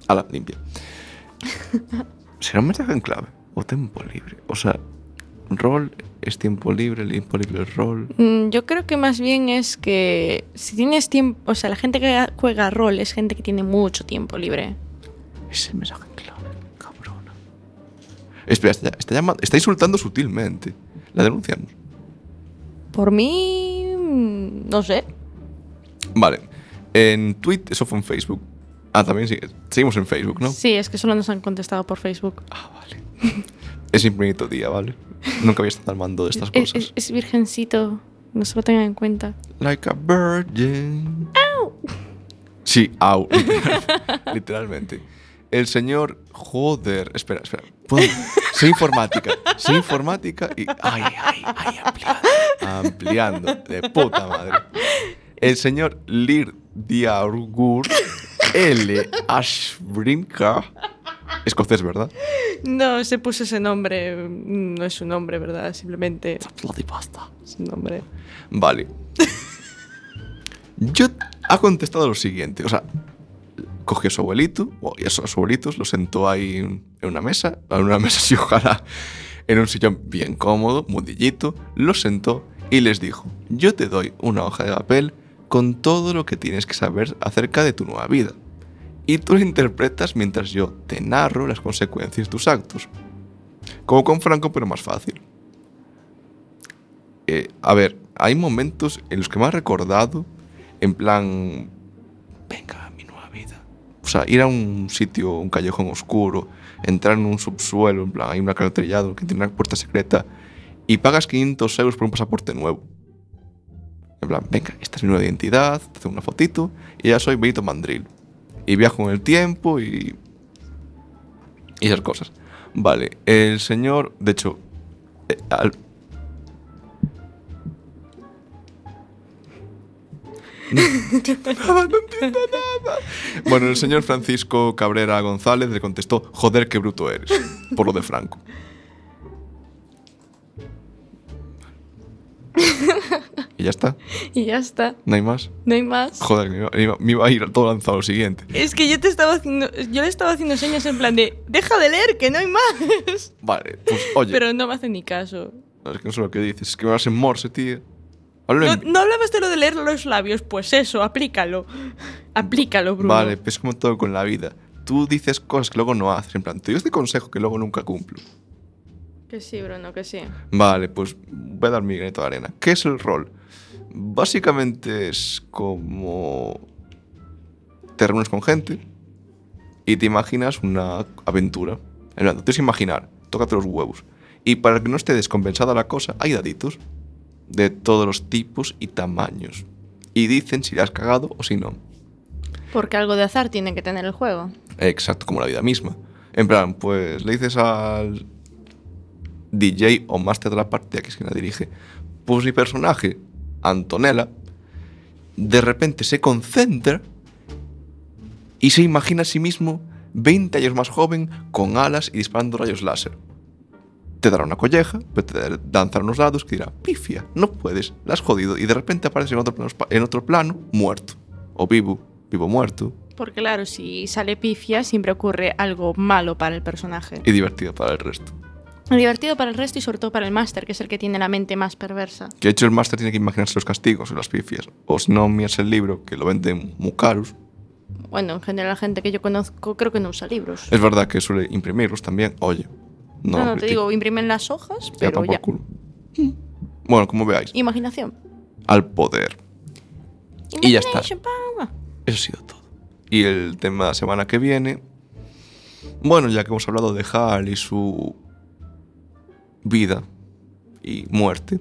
A la limpia. ¿Será un mensaje en clave? ¿O tiempo libre? O sea, rol es tiempo libre, tiempo libre es rol. Mm, Yo creo que más bien es que si tienes tiempo, o sea, la gente que juega rol es gente que tiene mucho tiempo libre. Ese mensaje en clave, cabrona. Espera, está, está, insultando sutilmente. La denunciamos. Por mí, mm, no sé. Vale. En Twitter, eso fue en Facebook. Ah, también sí. Seguimos en Facebook, ¿no? Sí, es que solo nos han contestado por Facebook. Ah, vale. es infinito día, ¿vale? Nunca había estado al mando de estas Es, cosas. es- es virgencito, no se lo tengan en cuenta. Like a virgin. Sí, au. literal- literalmente. El señor. Joder. Espera, espera. ¿Puedo? Sé informática. Sé informática y. Ay, ay, ay, ampliando. Ampliando. De puta madre. El señor Lir Diargur L. Ashbrinka. Escocés, ¿verdad? No, se puso ese nombre. mm, No es su nombre, ¿verdad? Simplemente pasta. es un nombre. Vale. Yo ha contestado lo siguiente. O sea, cogió a su abuelito, o y a sus abuelitos, los sentó ahí en una mesa, en una mesa así, ojalá, en un sillón bien cómodo, mudillito, los sentó y les dijo, yo te doy una hoja de papel con todo lo que tienes que saber acerca de tu nueva vida. Y tú lo interpretas mientras yo te narro las consecuencias de tus actos. Como con Franco, pero más fácil. Eh, a ver, hay momentos en los que me ha recordado, en plan, venga, mi nueva vida. O sea, ir a un sitio, un callejón oscuro, entrar en un subsuelo, en plan, hay un alcantarillado que tiene una puerta secreta y pagas 500 euros por un pasaporte nuevo. En plan, venga, esta es mi nueva identidad, te hago una fotito y ya soy Benito Mandril. Y viajo en el tiempo y. y esas cosas. Vale, el señor, de hecho, eh, al- nada, no entiendo nada. Bueno, el señor Francisco Cabrera González le contestó, joder, qué bruto eres, por lo de Franco. Y ya está, Y ya está, no hay más. no hay más. Joder, me iba, me iba- me iba a ir todo lanzado lo siguiente. Es que yo te estaba haciendo, yo le estaba haciendo señas en plan de, deja de leer, que no hay más. Vale, pues oye, Pero no me hace ni caso. no, es que no sé lo que dices, es que me vas en morse, tío. Hablo No, en- no hablabas de lo de leer los labios, pues eso, aplícalo. Aplícalo, Bruno. Vale, pues es como todo con la vida. Tú dices cosas que luego no haces, en plan, te doy este consejo que luego nunca cumplo. Que sí, Bruno, que sí. Vale, pues voy a dar mi granito de arena. ¿Qué es el rol? Básicamente es como te reúnes con gente y te imaginas una aventura. En plan, te tienes que imaginar, tócate los huevos. Y para que no esté descompensada la cosa, hay daditos de todos los tipos y tamaños. Y dicen si la has cagado o si no. Porque algo de azar tiene que tener el juego. Exacto, como la vida misma. En plan, pues le dices al DJ o máster de la partida, que es quien la dirige, pues mi personaje, Antonella, de repente se concentra y se imagina a sí mismo 20 años más joven, con alas y disparando rayos láser. Te dará una colleja, pero te lanzará unos dados que dirá, pifia, no puedes, la has jodido, y de repente aparece en otro plano, en otro plano muerto. O vivo, vivo muerto, Porque claro, si sale pifia, siempre ocurre algo malo para el personaje. y divertido para el resto. Divertido para el resto y sobre todo para el máster, que es el que tiene la mente más perversa. Que de hecho el máster tiene que imaginarse los castigos y las pifias. O si no, miras el libro, que lo venden muy caros. Bueno, en general la gente que yo conozco creo que no usa libros. Es verdad que suele imprimirlos también. Oye, no, no, no, te digo, imprimen las hojas, pero ya. culo. Bueno, como veáis, Imaginación. al poder. Y ya está. Power. Eso ha sido todo. Y el tema de la semana que viene. Bueno, ya que hemos hablado de Hal y su vida y muerte,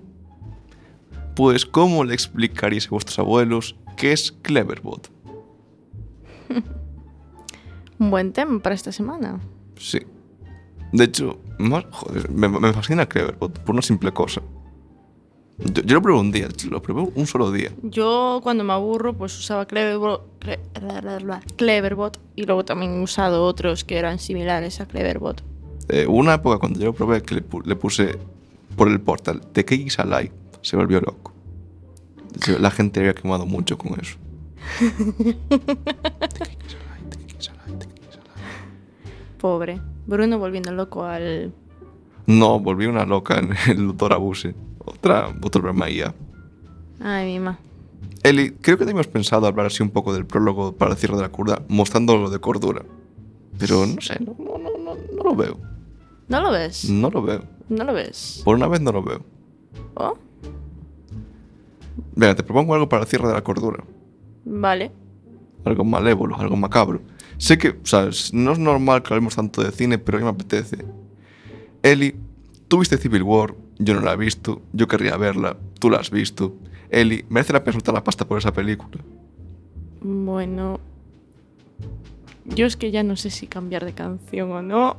pues ¿cómo le explicaríais a vuestros abuelos qué es Cleverbot? Un buen tema para esta semana. Sí. De hecho, más, joder, me, me fascina Cleverbot por una simple cosa. Yo, yo lo probé un día, lo probé un solo día. Yo cuando me aburro pues usaba Cleverbot, Cleverbot y luego también he usado otros que eran similares a Cleverbot. Eh, una época cuando yo lo probé que le, pu- le puse por el portal The Cakes Alive. Se volvió loco. La gente había quemado mucho con eso. Pobre. Bruno volviendo loco al... No, volví una loca en el Doctor Abuse. Otra, otro problema ya. Ay, mi ma. Eli, creo que teníamos pensado hablar así un poco del prólogo para el cierre de la curda, mostrando lo de cordura. Pero no sé, no, no, no, no lo veo. ¿No lo ves? No lo veo. ¿No lo ves? Por una vez no lo veo. ¿Oh? Venga, te propongo algo para el cierre de la cordura. Vale. Algo malévolo, algo macabro. Sé que, o sea, es- no es normal que hablemos tanto de cine, pero a mí me apetece. Eli, tú viste Civil War, yo no la he visto, yo querría verla, tú la has visto. Eli, merece la pena soltar la pasta por esa película. Bueno... Yo es que ya no sé si cambiar de canción o no.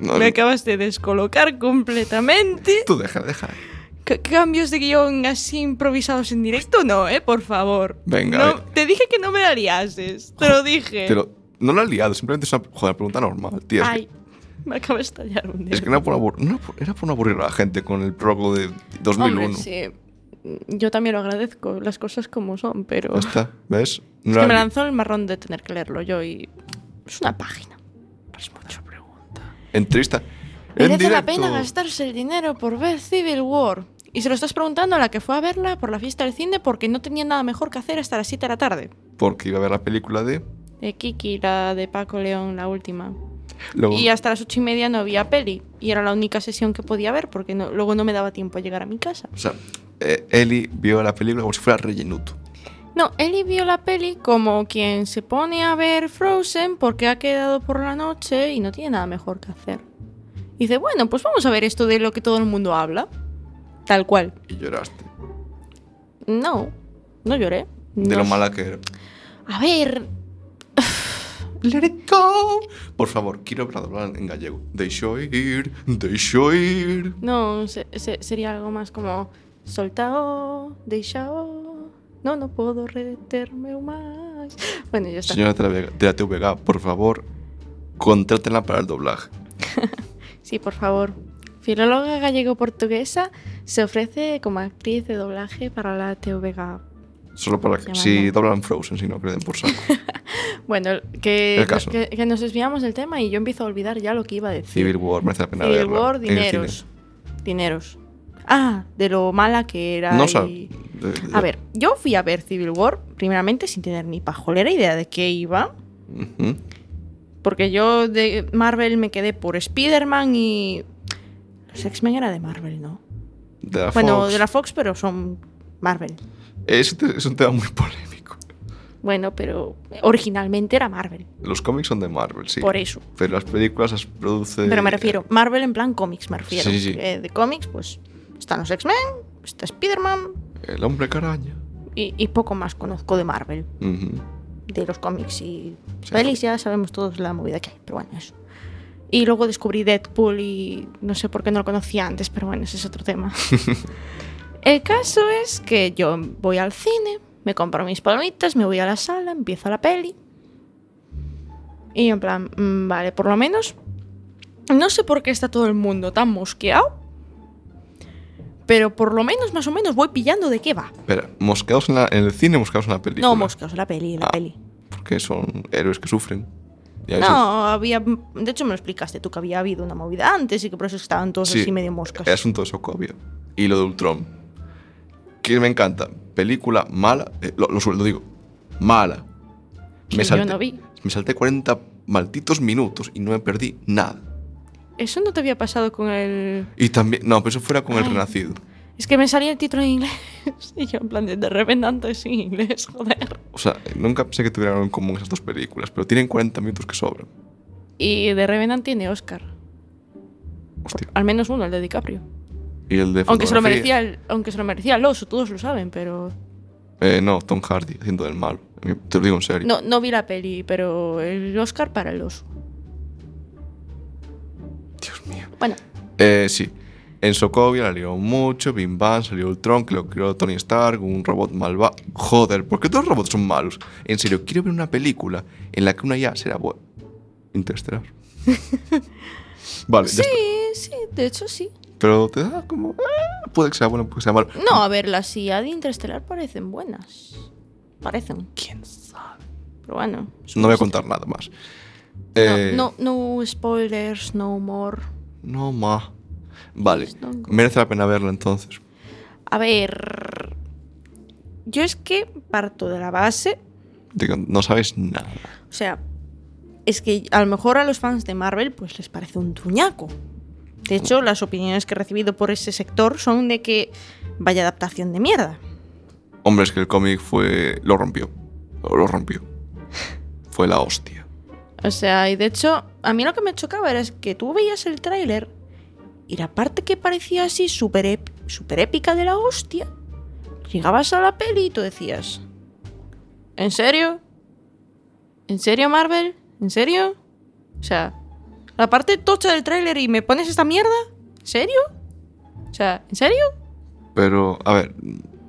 No, Me acabas de descolocar completamente. Tú deja, deja. C- cambios de guion así improvisados en directo, no, ¿eh? Por favor. Venga, No, te dije que no me la liases. Te lo dije. Pero no la has liado, simplemente es una joder, pregunta normal, tía. Es que- Ay, me acaba de estallar un dedo. Es que no era por, abur- no era por- aburrir a la gente con el prólogo de 2001. Hombre, sí. yo también lo agradezco, las cosas como son, pero Ya está, ¿ves? No es que me lanzó el marrón de tener que leerlo yo y es una página. No es mucho. Entrevista. en ¿Merece la directo. pena gastarse el dinero por ver Civil War? Y se lo estás preguntando a la que fue a verla por la fiesta del cine porque no tenía nada mejor que hacer hasta las 7 de la tarde. Porque iba a ver la película de. De Kiki, la de Paco León, la última. Luego, Y hasta las ocho y media no había peli. Y era la única sesión que podía ver porque no- luego no me daba tiempo a llegar a mi casa. O sea, eh, Eli vio la película como si fuera rellenuto. No, Eli vio la peli como quien se pone a ver Frozen porque ha quedado por la noche y no tiene nada mejor que hacer. Y dice, bueno, pues vamos a ver esto de lo que todo el mundo habla. Tal cual. Y lloraste. No, no lloré. De No. lo mala que era. A ver, Let it go. Por favor, quiero hablar en gallego. Deixo ir, deixo ir. no, se- se- sería algo más como soltao, deixao, no, no puedo reterme más. Bueno, ya está. Señora de la, TVG, por favor, contrátenla para el doblaje. Sí, por favor. Filóloga gallego-portuguesa se ofrece como actriz de doblaje para la TVG. Solo para que si doblan Frozen, si no queden por saco. Bueno, que, que, que nos desviamos del tema y yo empiezo a olvidar ya lo que iba a decir. Civil War, merece la pena Civil verla. War, dineros. Dineros. Ah, de lo mala que era. No y-. A ver, yo fui a ver Civil War, primeramente sin tener ni pajolera idea de qué iba. Porque yo de Marvel me quedé por Spider-Man y. Los X-Men era de Marvel, ¿no? De la bueno, Fox. de la Fox, pero son Marvel. Ese te- es un tema muy polémico. Bueno, pero originalmente era Marvel. Los cómics son de Marvel, sí. Por eso. Pero las películas las produce. Pero me refiero, Marvel en plan cómics, me refiero. Sí, sí, sí. Eh, de cómics, pues están los X-Men, está Spider-Man El hombre caraña. y, y poco más conozco de Marvel. De los cómics y Sí. pelis ya sabemos todos la movida que hay, pero bueno, eso. Y luego descubrí Deadpool y no sé por qué no lo conocía antes, pero bueno, ese es otro tema. El caso es que yo voy al cine, me compro mis palomitas, me voy a la sala, empiezo la peli. Y en plan, mm, vale, por lo menos. No sé por qué está todo el mundo tan mosqueado. Pero por lo menos, más o menos, voy pillando de qué va. Espera, mosqueados en, la- en el cine, mosqueados en la película. No, mosqueados, la peli, la Ah, peli. Porque son héroes que sufren. Ya eso- No, había. De hecho, me lo explicaste tú que había habido una movida antes y que por eso estaban todos Sí, así medio moscas. El asunto de Sokovia. Y lo de Ultron. Que me encanta. Película mala. eh, lo, lo, lo digo. Mala. Me yo salté, no vi. me salté 40 malditos minutos y no me perdí nada. Eso no te había pasado con el. Y también. No, pero eso fuera con el Ay. Renacido. Es que me salía el título en inglés. Y yo, en plan, de, de Revenant es en inglés, joder. O sea, nunca pensé que tuvieran en común esas dos películas, pero tienen 40 minutos que sobran. Y de Revenant tiene Oscar. Hostia. Al menos uno, el de DiCaprio. Y el de Aunque se, lo merecía el, aunque se lo merecía el oso, todos lo saben, pero. eh, no, Tom Hardy haciendo del malo. Te lo digo en serio. No, no vi la peli, pero el Oscar para el oso. Dios mío. Bueno, Eh, sí. En Sokovia la lió mucho, Bim Bam, salió Ultron, que lo creó Tony Stark, un robot malvado. Joder, ¿por qué todos los robots son malos? En serio, quiero ver una película en la que una IA será buena. Interestelar. vale, ya sí, sí, de hecho sí. Pero te da como. ah, puede que sea bueno, puede que sea malo. No, a ver, las IA de Interstellar parecen buenas. Parecen. ¿Quién sabe? Pero bueno. No voy a contar nada más. Eh, No, no, no spoilers, no more. No, ma. Vale. Merece la pena verla entonces. A ver. Yo es que parto de la base. Digo, no sabes nada. O sea, es que a lo mejor a los fans de Marvel pues les parece un truñaco. De hecho, las opiniones que he recibido por ese sector son de que vaya adaptación de mierda. Hombre, es que el cómic fue. Lo rompió. Lo rompió. Fue la hostia. O sea, y de hecho, a mí lo que me chocaba era que tú veías el tráiler y la parte que parecía así súper súper épica de la hostia, llegabas a la peli y tú decías, ¿en serio? ¿En serio, Marvel? ¿En serio? O sea, la parte tocha del tráiler y me pones esta mierda? ¿En serio? O sea, ¿en serio? Pero, a ver,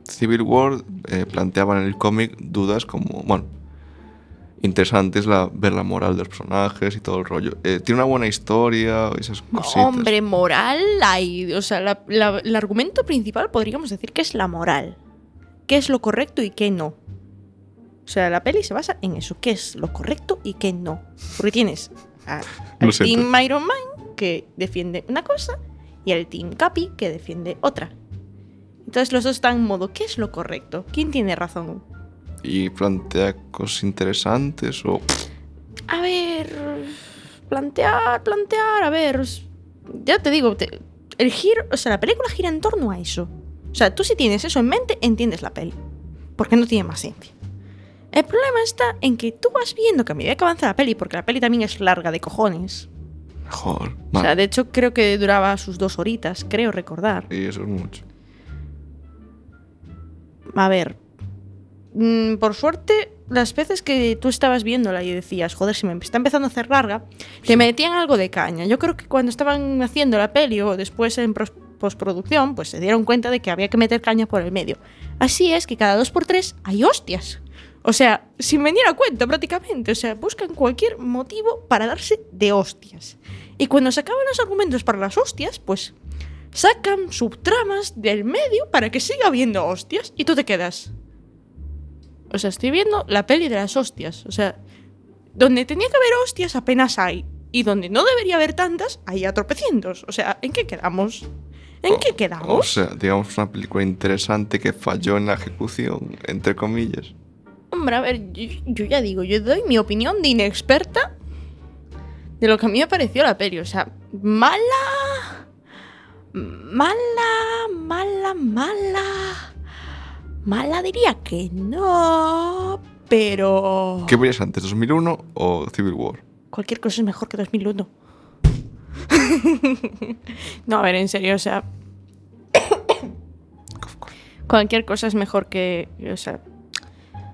Civil War eh, planteaba en el cómic dudas como, bueno, interesante es la, ver la moral de los personajes y todo el rollo. Eh, tiene una buena historia, esas cositas. Hombre, moral hay. O sea, la- la- el argumento principal podríamos decir que es la moral. ¿Qué es lo correcto y qué no? O sea, la peli se basa en eso. ¿Qué es lo correcto y qué no? Porque tienes al. Team Iron Man que defiende una cosa y al Team Capi que defiende otra. Entonces los dos están en modo, ¿qué es lo correcto? ¿Quién tiene razón? Y plantea cosas interesantes o... A ver, plantear, plantear, a ver, ya te digo, te- el giro, o sea, la película gira en torno a eso. O sea, tú si tienes eso en mente, entiendes la peli, porque no tiene más ciencia. El problema está en que tú vas viendo que a medida que avanza la peli, porque la peli también es larga de cojones. Mejor. O sea, de hecho creo que duraba sus dos horitas, creo recordar. Y eso es mucho. A ver, mm, por suerte, las veces que tú estabas viéndola y decías, joder, si me está empezando a hacer larga, te metían algo de caña. Yo creo que cuando estaban haciendo la peli o después en postproducción, pues se dieron cuenta de que había que meter caña por el medio. Así es que cada dos por tres hay hostias. O sea, sin venir a cuenta prácticamente. O sea, buscan cualquier motivo para darse de hostias. Y cuando se acaban los argumentos para las hostias, pues sacan subtramas del medio para que siga habiendo hostias y tú te quedas. O sea, estoy viendo la peli de las hostias. O sea, donde tenía que haber hostias apenas hay. Y donde no debería haber tantas, hay a tropecientos. O sea, ¿en qué quedamos? ¿En qué O quedamos? sea, digamos una película interesante que falló en la ejecución, entre comillas. Hombre, a ver, yo, yo ya digo, yo doy mi opinión de inexperta de lo que a mí me pareció la peli. O sea, mala. Mala, mala, mala. Mala diría que no, pero... ¿Qué verías antes, 2001 o Civil War? Cualquier cosa es mejor que 2001. no, a ver, en serio, o sea, cualquier cosa es mejor que, o sea,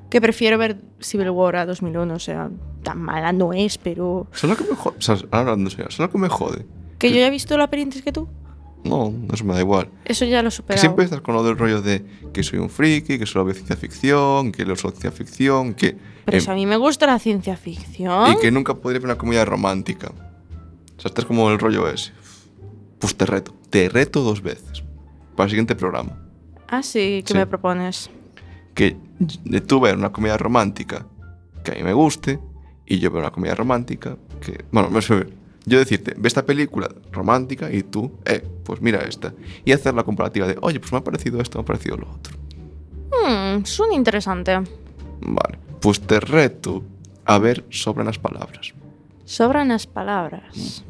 que prefiero ver Civil War a 2001, o sea, tan mala no es, pero ¿Sabes lo que me jode? O sea, ahora hablando ¿sabes lo que me jode? que yo ya he visto la peli antes que tú. No, eso me da igual. Eso ya lo Que superado. siempre estás con lo del rollo de que soy un friki, que solo veo ciencia ficción, que leo solo ciencia ficción, que... Pero si a mí me gusta la ciencia ficción. y que nunca podría ver una comedia romántica. O sea, estás como el rollo ese. Pues te reto. Te reto dos veces. Para el siguiente programa. Ah, sí, ¿qué Sí. me propones? Que tú ver una comedia romántica que a mí me guste y yo veo una comedia romántica que... Bueno, me suena- yo decirte, ve esta película romántica y tú, eh, pues mira esta. Y hacer la comparativa de, oye, pues me ha parecido esto, me ha parecido lo otro. Hmm, suena interesante. Vale, pues te reto a ver sobre las palabras. Sobran las palabras.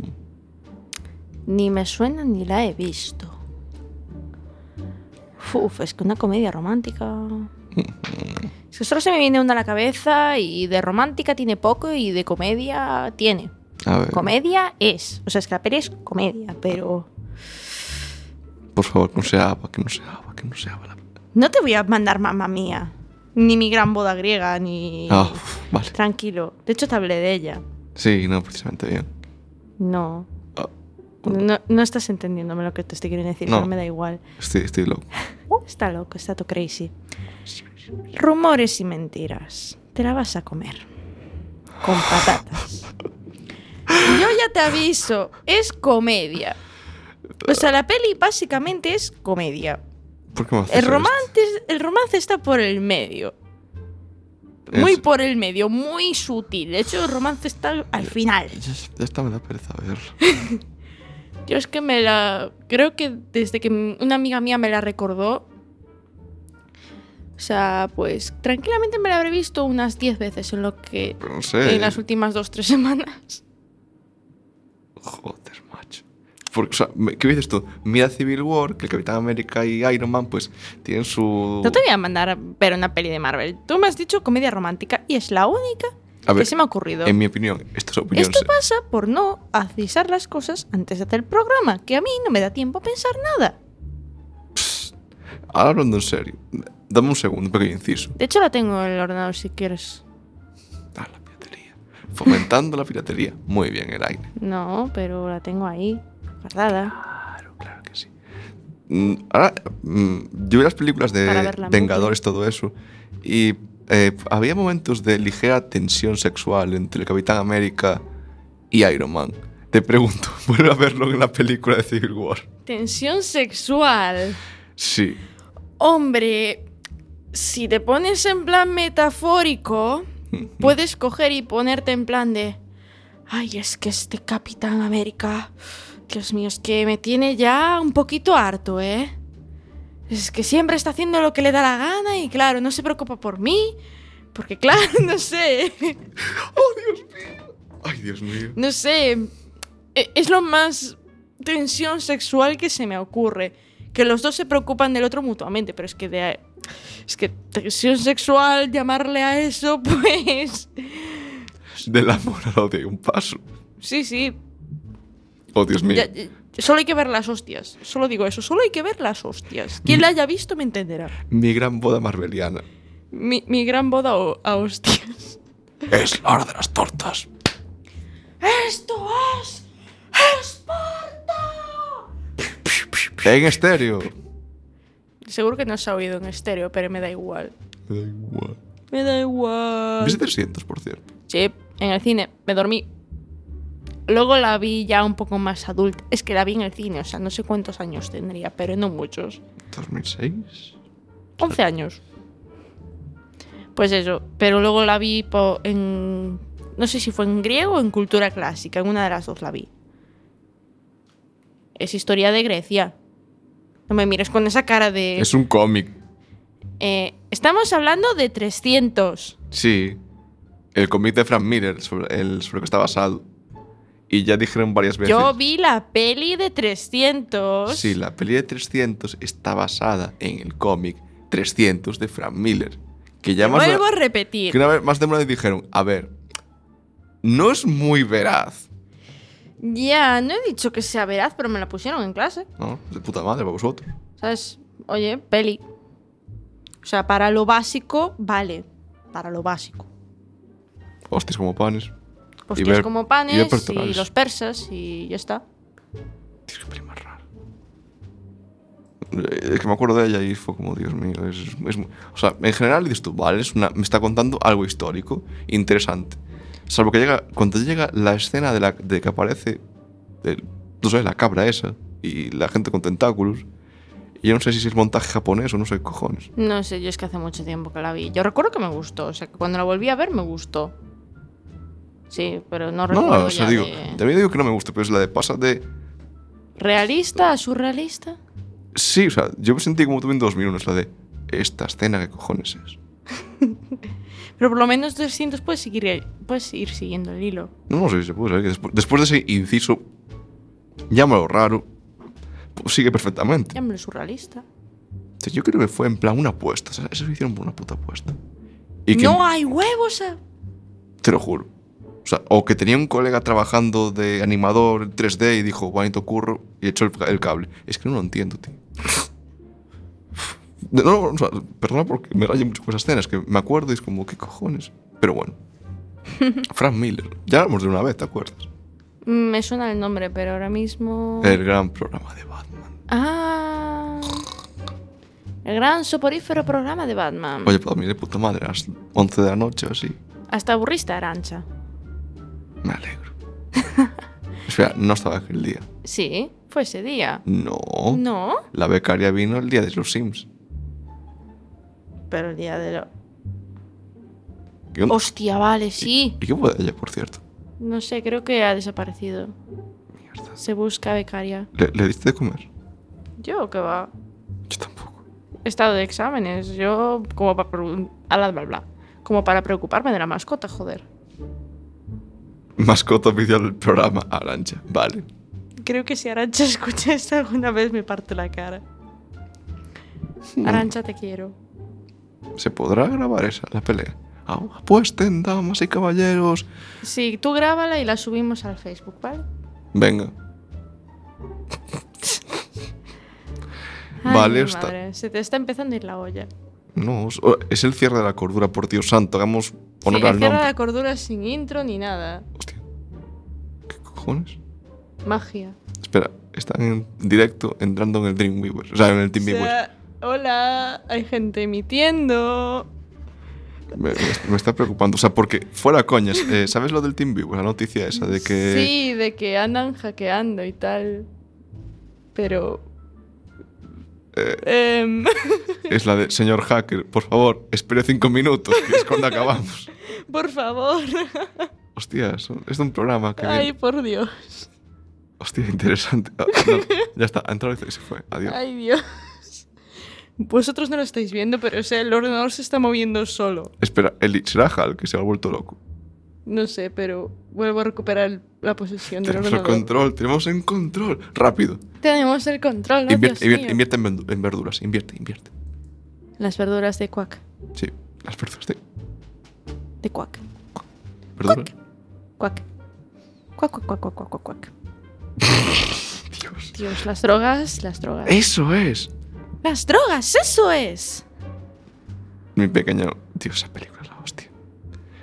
Ni me suena ni la he visto. Uf, es que una comedia romántica. Es que solo se me viene una a la cabeza y de romántica tiene poco y de comedia tiene. A ver, Comedia es. O sea, es que la peli es comedia, pero. por favor, que no sea Ava, que no sea Ava, que no sea la- No te voy a mandar mamá mía. Ni mi gran boda griega, ni. Ah, vale. Tranquilo. De hecho, te hablé de ella. Sí, no, precisamente bien. No. Ah, No, no estás entendiéndome lo que te estoy queriendo decir, No. pero me da igual. estoy, estoy loco. Está loco, está todo crazy. Rumores y mentiras. Te la vas a comer. Con patatas. Yo ya te aviso, es comedia. O sea, la peli básicamente es comedia. ¿Por qué me haces El esto? romance, el romance está por el medio. Muy Es- por el medio, muy sutil. De hecho, el romance está al final. Ya, ya está, me da pereza ver. Yo es que me la. Creo que desde que una amiga mía me la recordó. O sea, pues tranquilamente me la habré visto unas 10 veces en lo que. Pero no sé. En las últimas 2-3 semanas. Joder, macho. Porque, o sea, ¿qué dices tú? Mira Civil War, que el Capitán América y Iron Man, pues, tienen su... No te voy a mandar a ver una peli de Marvel. Tú me has dicho comedia romántica y es la única A ver, que se me ha ocurrido. en mi opinión, esto es opinión. Esto pasa por no avisar las cosas antes de hacer el programa, que a mí no me da tiempo a pensar nada. Ahora hablando en serio, dame un segundo, un pequeño inciso. De hecho, la tengo en el ordenador si quieres. Fomentando la piratería. Muy bien, el aire. No, pero la tengo ahí, guardada. Claro, claro que sí. Mm, ahora, mm, yo vi las películas de Vengadores, todo eso, y eh, había momentos de ligera tensión sexual entre el Capitán América y Iron Man. Te pregunto, ¿vuelve a verlo en la película de Civil War? Tensión sexual. Sí. Hombre, si te pones en plan metafórico, puedes coger y ponerte en plan de... Ay, es que este Capitán América... Dios mío, es que me tiene ya un poquito harto, ¿eh? Es que siempre está haciendo lo que le da la gana y claro, no se preocupa por mí. Porque claro, no sé. ¡Oh, Dios mío! ¡Ay, Dios mío! No sé. e- Es lo más tensión sexual que se me ocurre. Que los dos se preocupan del otro mutuamente, pero es que de es que tensión sexual, llamarle a eso, pues. Del amor al odio hay un paso. Sí, sí. ¡Oh, Dios mío! Ya- ya- solo hay que ver las hostias. Solo digo eso, solo hay que ver las hostias. Quien la haya visto me entenderá. Mi gran boda marbeliana. Mi, mi gran boda a hostias. Es la hora de las tortas. ¡Esto es Esparta! En estéreo. Seguro que no se ha oído en estéreo, pero me da igual. Me da igual. Me da igual. Viste 300, por cierto. Sí, en el cine. Me dormí. Luego la vi ya un poco más adulta. Es que la vi en el cine, o sea, no sé cuántos años tendría, pero no muchos. 2006. 11 años. Pues eso, pero luego la vi po- en... No sé si fue en griego o en cultura clásica, en una de las dos la vi. Es historia de Grecia. No me mires con esa cara de... Es un cómic. Eh, estamos hablando de 300. Sí. El cómic de Frank Miller, sobre el, sobre el que está basado. Y ya dijeron varias veces. Yo vi la peli de 300. Sí, la peli de 300 está basada en el cómic 300 de Frank Miller. Que ya más, Vuelvo a repetir. que una vez, más de una vez dijeron, a ver, no es muy veraz, Ya, no he dicho que sea veraz, pero me la pusieron en clase. ¿no? De puta madre para vosotros. ¿Sabes? Oye, peli. O sea, para lo básico, vale. Para lo básico. Hostias como panes. Hostias ver- como y panes y, personajes. los persas y ya está. Tío, qué peli más. Eh, Es que me acuerdo de ella y fue como, Dios mío, es, es O sea, en general dices tú, vale, es una, me está contando algo histórico, interesante. Salvo que llega, cuando llega la escena de, la, de que aparece, el- no sé, la cabra esa y la gente con tentáculos. Y yo no sé si es montaje japonés o no sé cojones. No sé, yo es que hace mucho tiempo que la vi. Yo recuerdo que me gustó. O sea, que cuando la volví a ver me gustó. Sí, pero no recuerdo No, o sea, ya digo, de- también digo que no me gusta, pero es la de pasa de. ¿Realista a surrealista? Sí, o sea, yo me sentí como tú en 2001, es la de. Esta escena, ¿qué cojones es? Pero por lo menos 200 puedes, seguir, puedes ir siguiendo el hilo. No, no sé si se puede saber que después, de ese inciso, llámalo raro, pues sigue perfectamente. Llámalo surrealista. Yo creo que fue en plan una apuesta. O sea, eso lo hicieron por una puta apuesta. Y que, No hay huevos. a- te lo juro. O sea, o que tenía un colega trabajando de animador en 3D y dijo, bonito curro, y echó el, el cable. Es que no lo entiendo, tío. No, no, o sea, perdona porque me rayo mucho con esas escenas, que me acuerdo y es como, ¿qué cojones? Pero bueno. Frank Miller. Ya hablamos de una vez, ¿te acuerdas? Mm, Me suena el nombre, pero ahora mismo. El gran programa de Batman. Ah. El gran soporífero programa de Batman. Oye, para mí de puta madre, a las 11 de la noche o así. Hasta aburriste, Arancha. Me alegro. Espera, no estaba aquel día. Sí, fue ese día. No. No, La becaria vino el día de los Sims. Pero el día de lo. ¿Qué onda? Hostia, vale, sí. ¿Y qué fue de ella, por cierto? No sé, creo que ha desaparecido. Mierda. Se busca becaria. ¿Le, le diste de comer? Yo, que va. Yo tampoco. He estado de exámenes. Yo, como para. Bla, bla, bla. Como para preocuparme de la mascota, joder. Mascota oficial del programa, Arancha. Vale. Creo que si Arancha escucha esto alguna vez me parte la cara. Arancha, te quiero. ¿Se podrá grabar esa, la pelea? Ah, Apuesten, damas y caballeros. Sí, tú grábala y la subimos al Facebook, ¿vale? Venga. Ay, Vale, mi está- madre, Se te está empezando a ir la olla. No, es- oh, el cierre de la cordura, por Dios santo. Hagamos honor sí, al nombre. la cordura sin intro ni nada. Hostia. ¿Qué cojones? Magia. Espera, están en directo entrando en el Dreamweaver. O sea, en el O Teamweaver. sea, hola, hay gente emitiendo. Me, está preocupando. O sea, porque fuera coñas, eh, ¿sabes lo del TeamViewer? La noticia esa de que. Sí, de que andan hackeando y tal. Pero. Em, Es la de señor hacker, por favor, espere cinco minutos, que es cuando acabamos. por favor. Hostia, eso- es de un programa que Ay, viene. por Dios. Hostia, interesante. Ah, no, ya está, ha entrado y se fue. Adiós. Ay, Dios. Vosotros no lo estáis viendo, pero o sea, el ordenador se está moviendo solo. Espera, Eli, ¿será Hal que se ha vuelto loco? No sé, pero vuelvo a recuperar la posesión del Tenemos el ordenador. control, tenemos en control. Rápido. Tenemos el control, ¿no? Invierte, Dios invierte, mío. invierte en, verduras, invierte, invierte. Las verduras de cuac. Sí, las verduras de De cuac. verduras. Cuac, cuac, cuac, cuac, cuac, cuac, cuac. Dios. Dios, las drogas, las drogas. Eso es. ¡Las drogas! ¡Eso es! Mi pequeño. Dios, esa película es la hostia.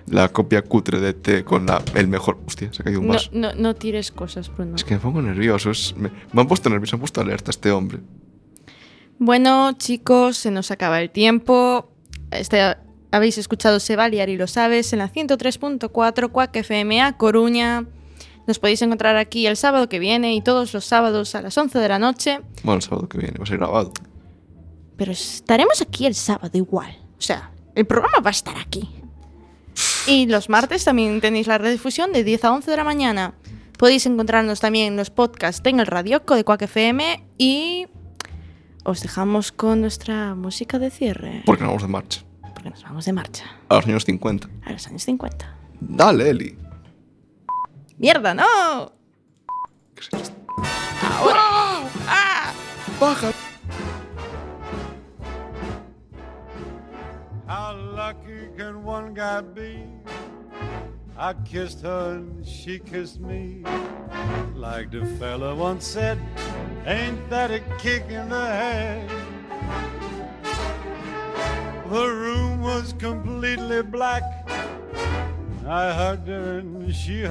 La copia cutre de T con la, el mejor. Hostia, se ha caído un No, vaso. no, no tires cosas, Bruno. Es que me pongo nervioso. es- me, me han puesto nervioso, me han puesto alerta este hombre. Bueno, chicos, se nos acaba el tiempo. Este, habéis escuchado Se va a liar y lo sabes en la 103.4 Cuac FM A Coruña. Nos podéis encontrar aquí el sábado que viene y todos los sábados a las 11 de la noche. Bueno, el sábado que viene va a ser grabado. Pero estaremos aquí el sábado igual. O sea, el programa va a estar aquí. Y los martes también tenéis la redifusión de 10 a 11 de la mañana. Podéis encontrarnos también en los podcasts en el Radioco de Quack FM y os dejamos con nuestra música de cierre. Porque no vamos de marcha. Porque nos vamos de marcha A los años 50. a los años 50. Dale, Eli. ¡Mierda, no! ¿Qué es esto? ¡Ahora! ¡Ah! Baja. Lucky can one guy be? I kissed her and she kissed me. Like the fella once said, ain't that a kick in the head? The room was completely black. I hugged her and she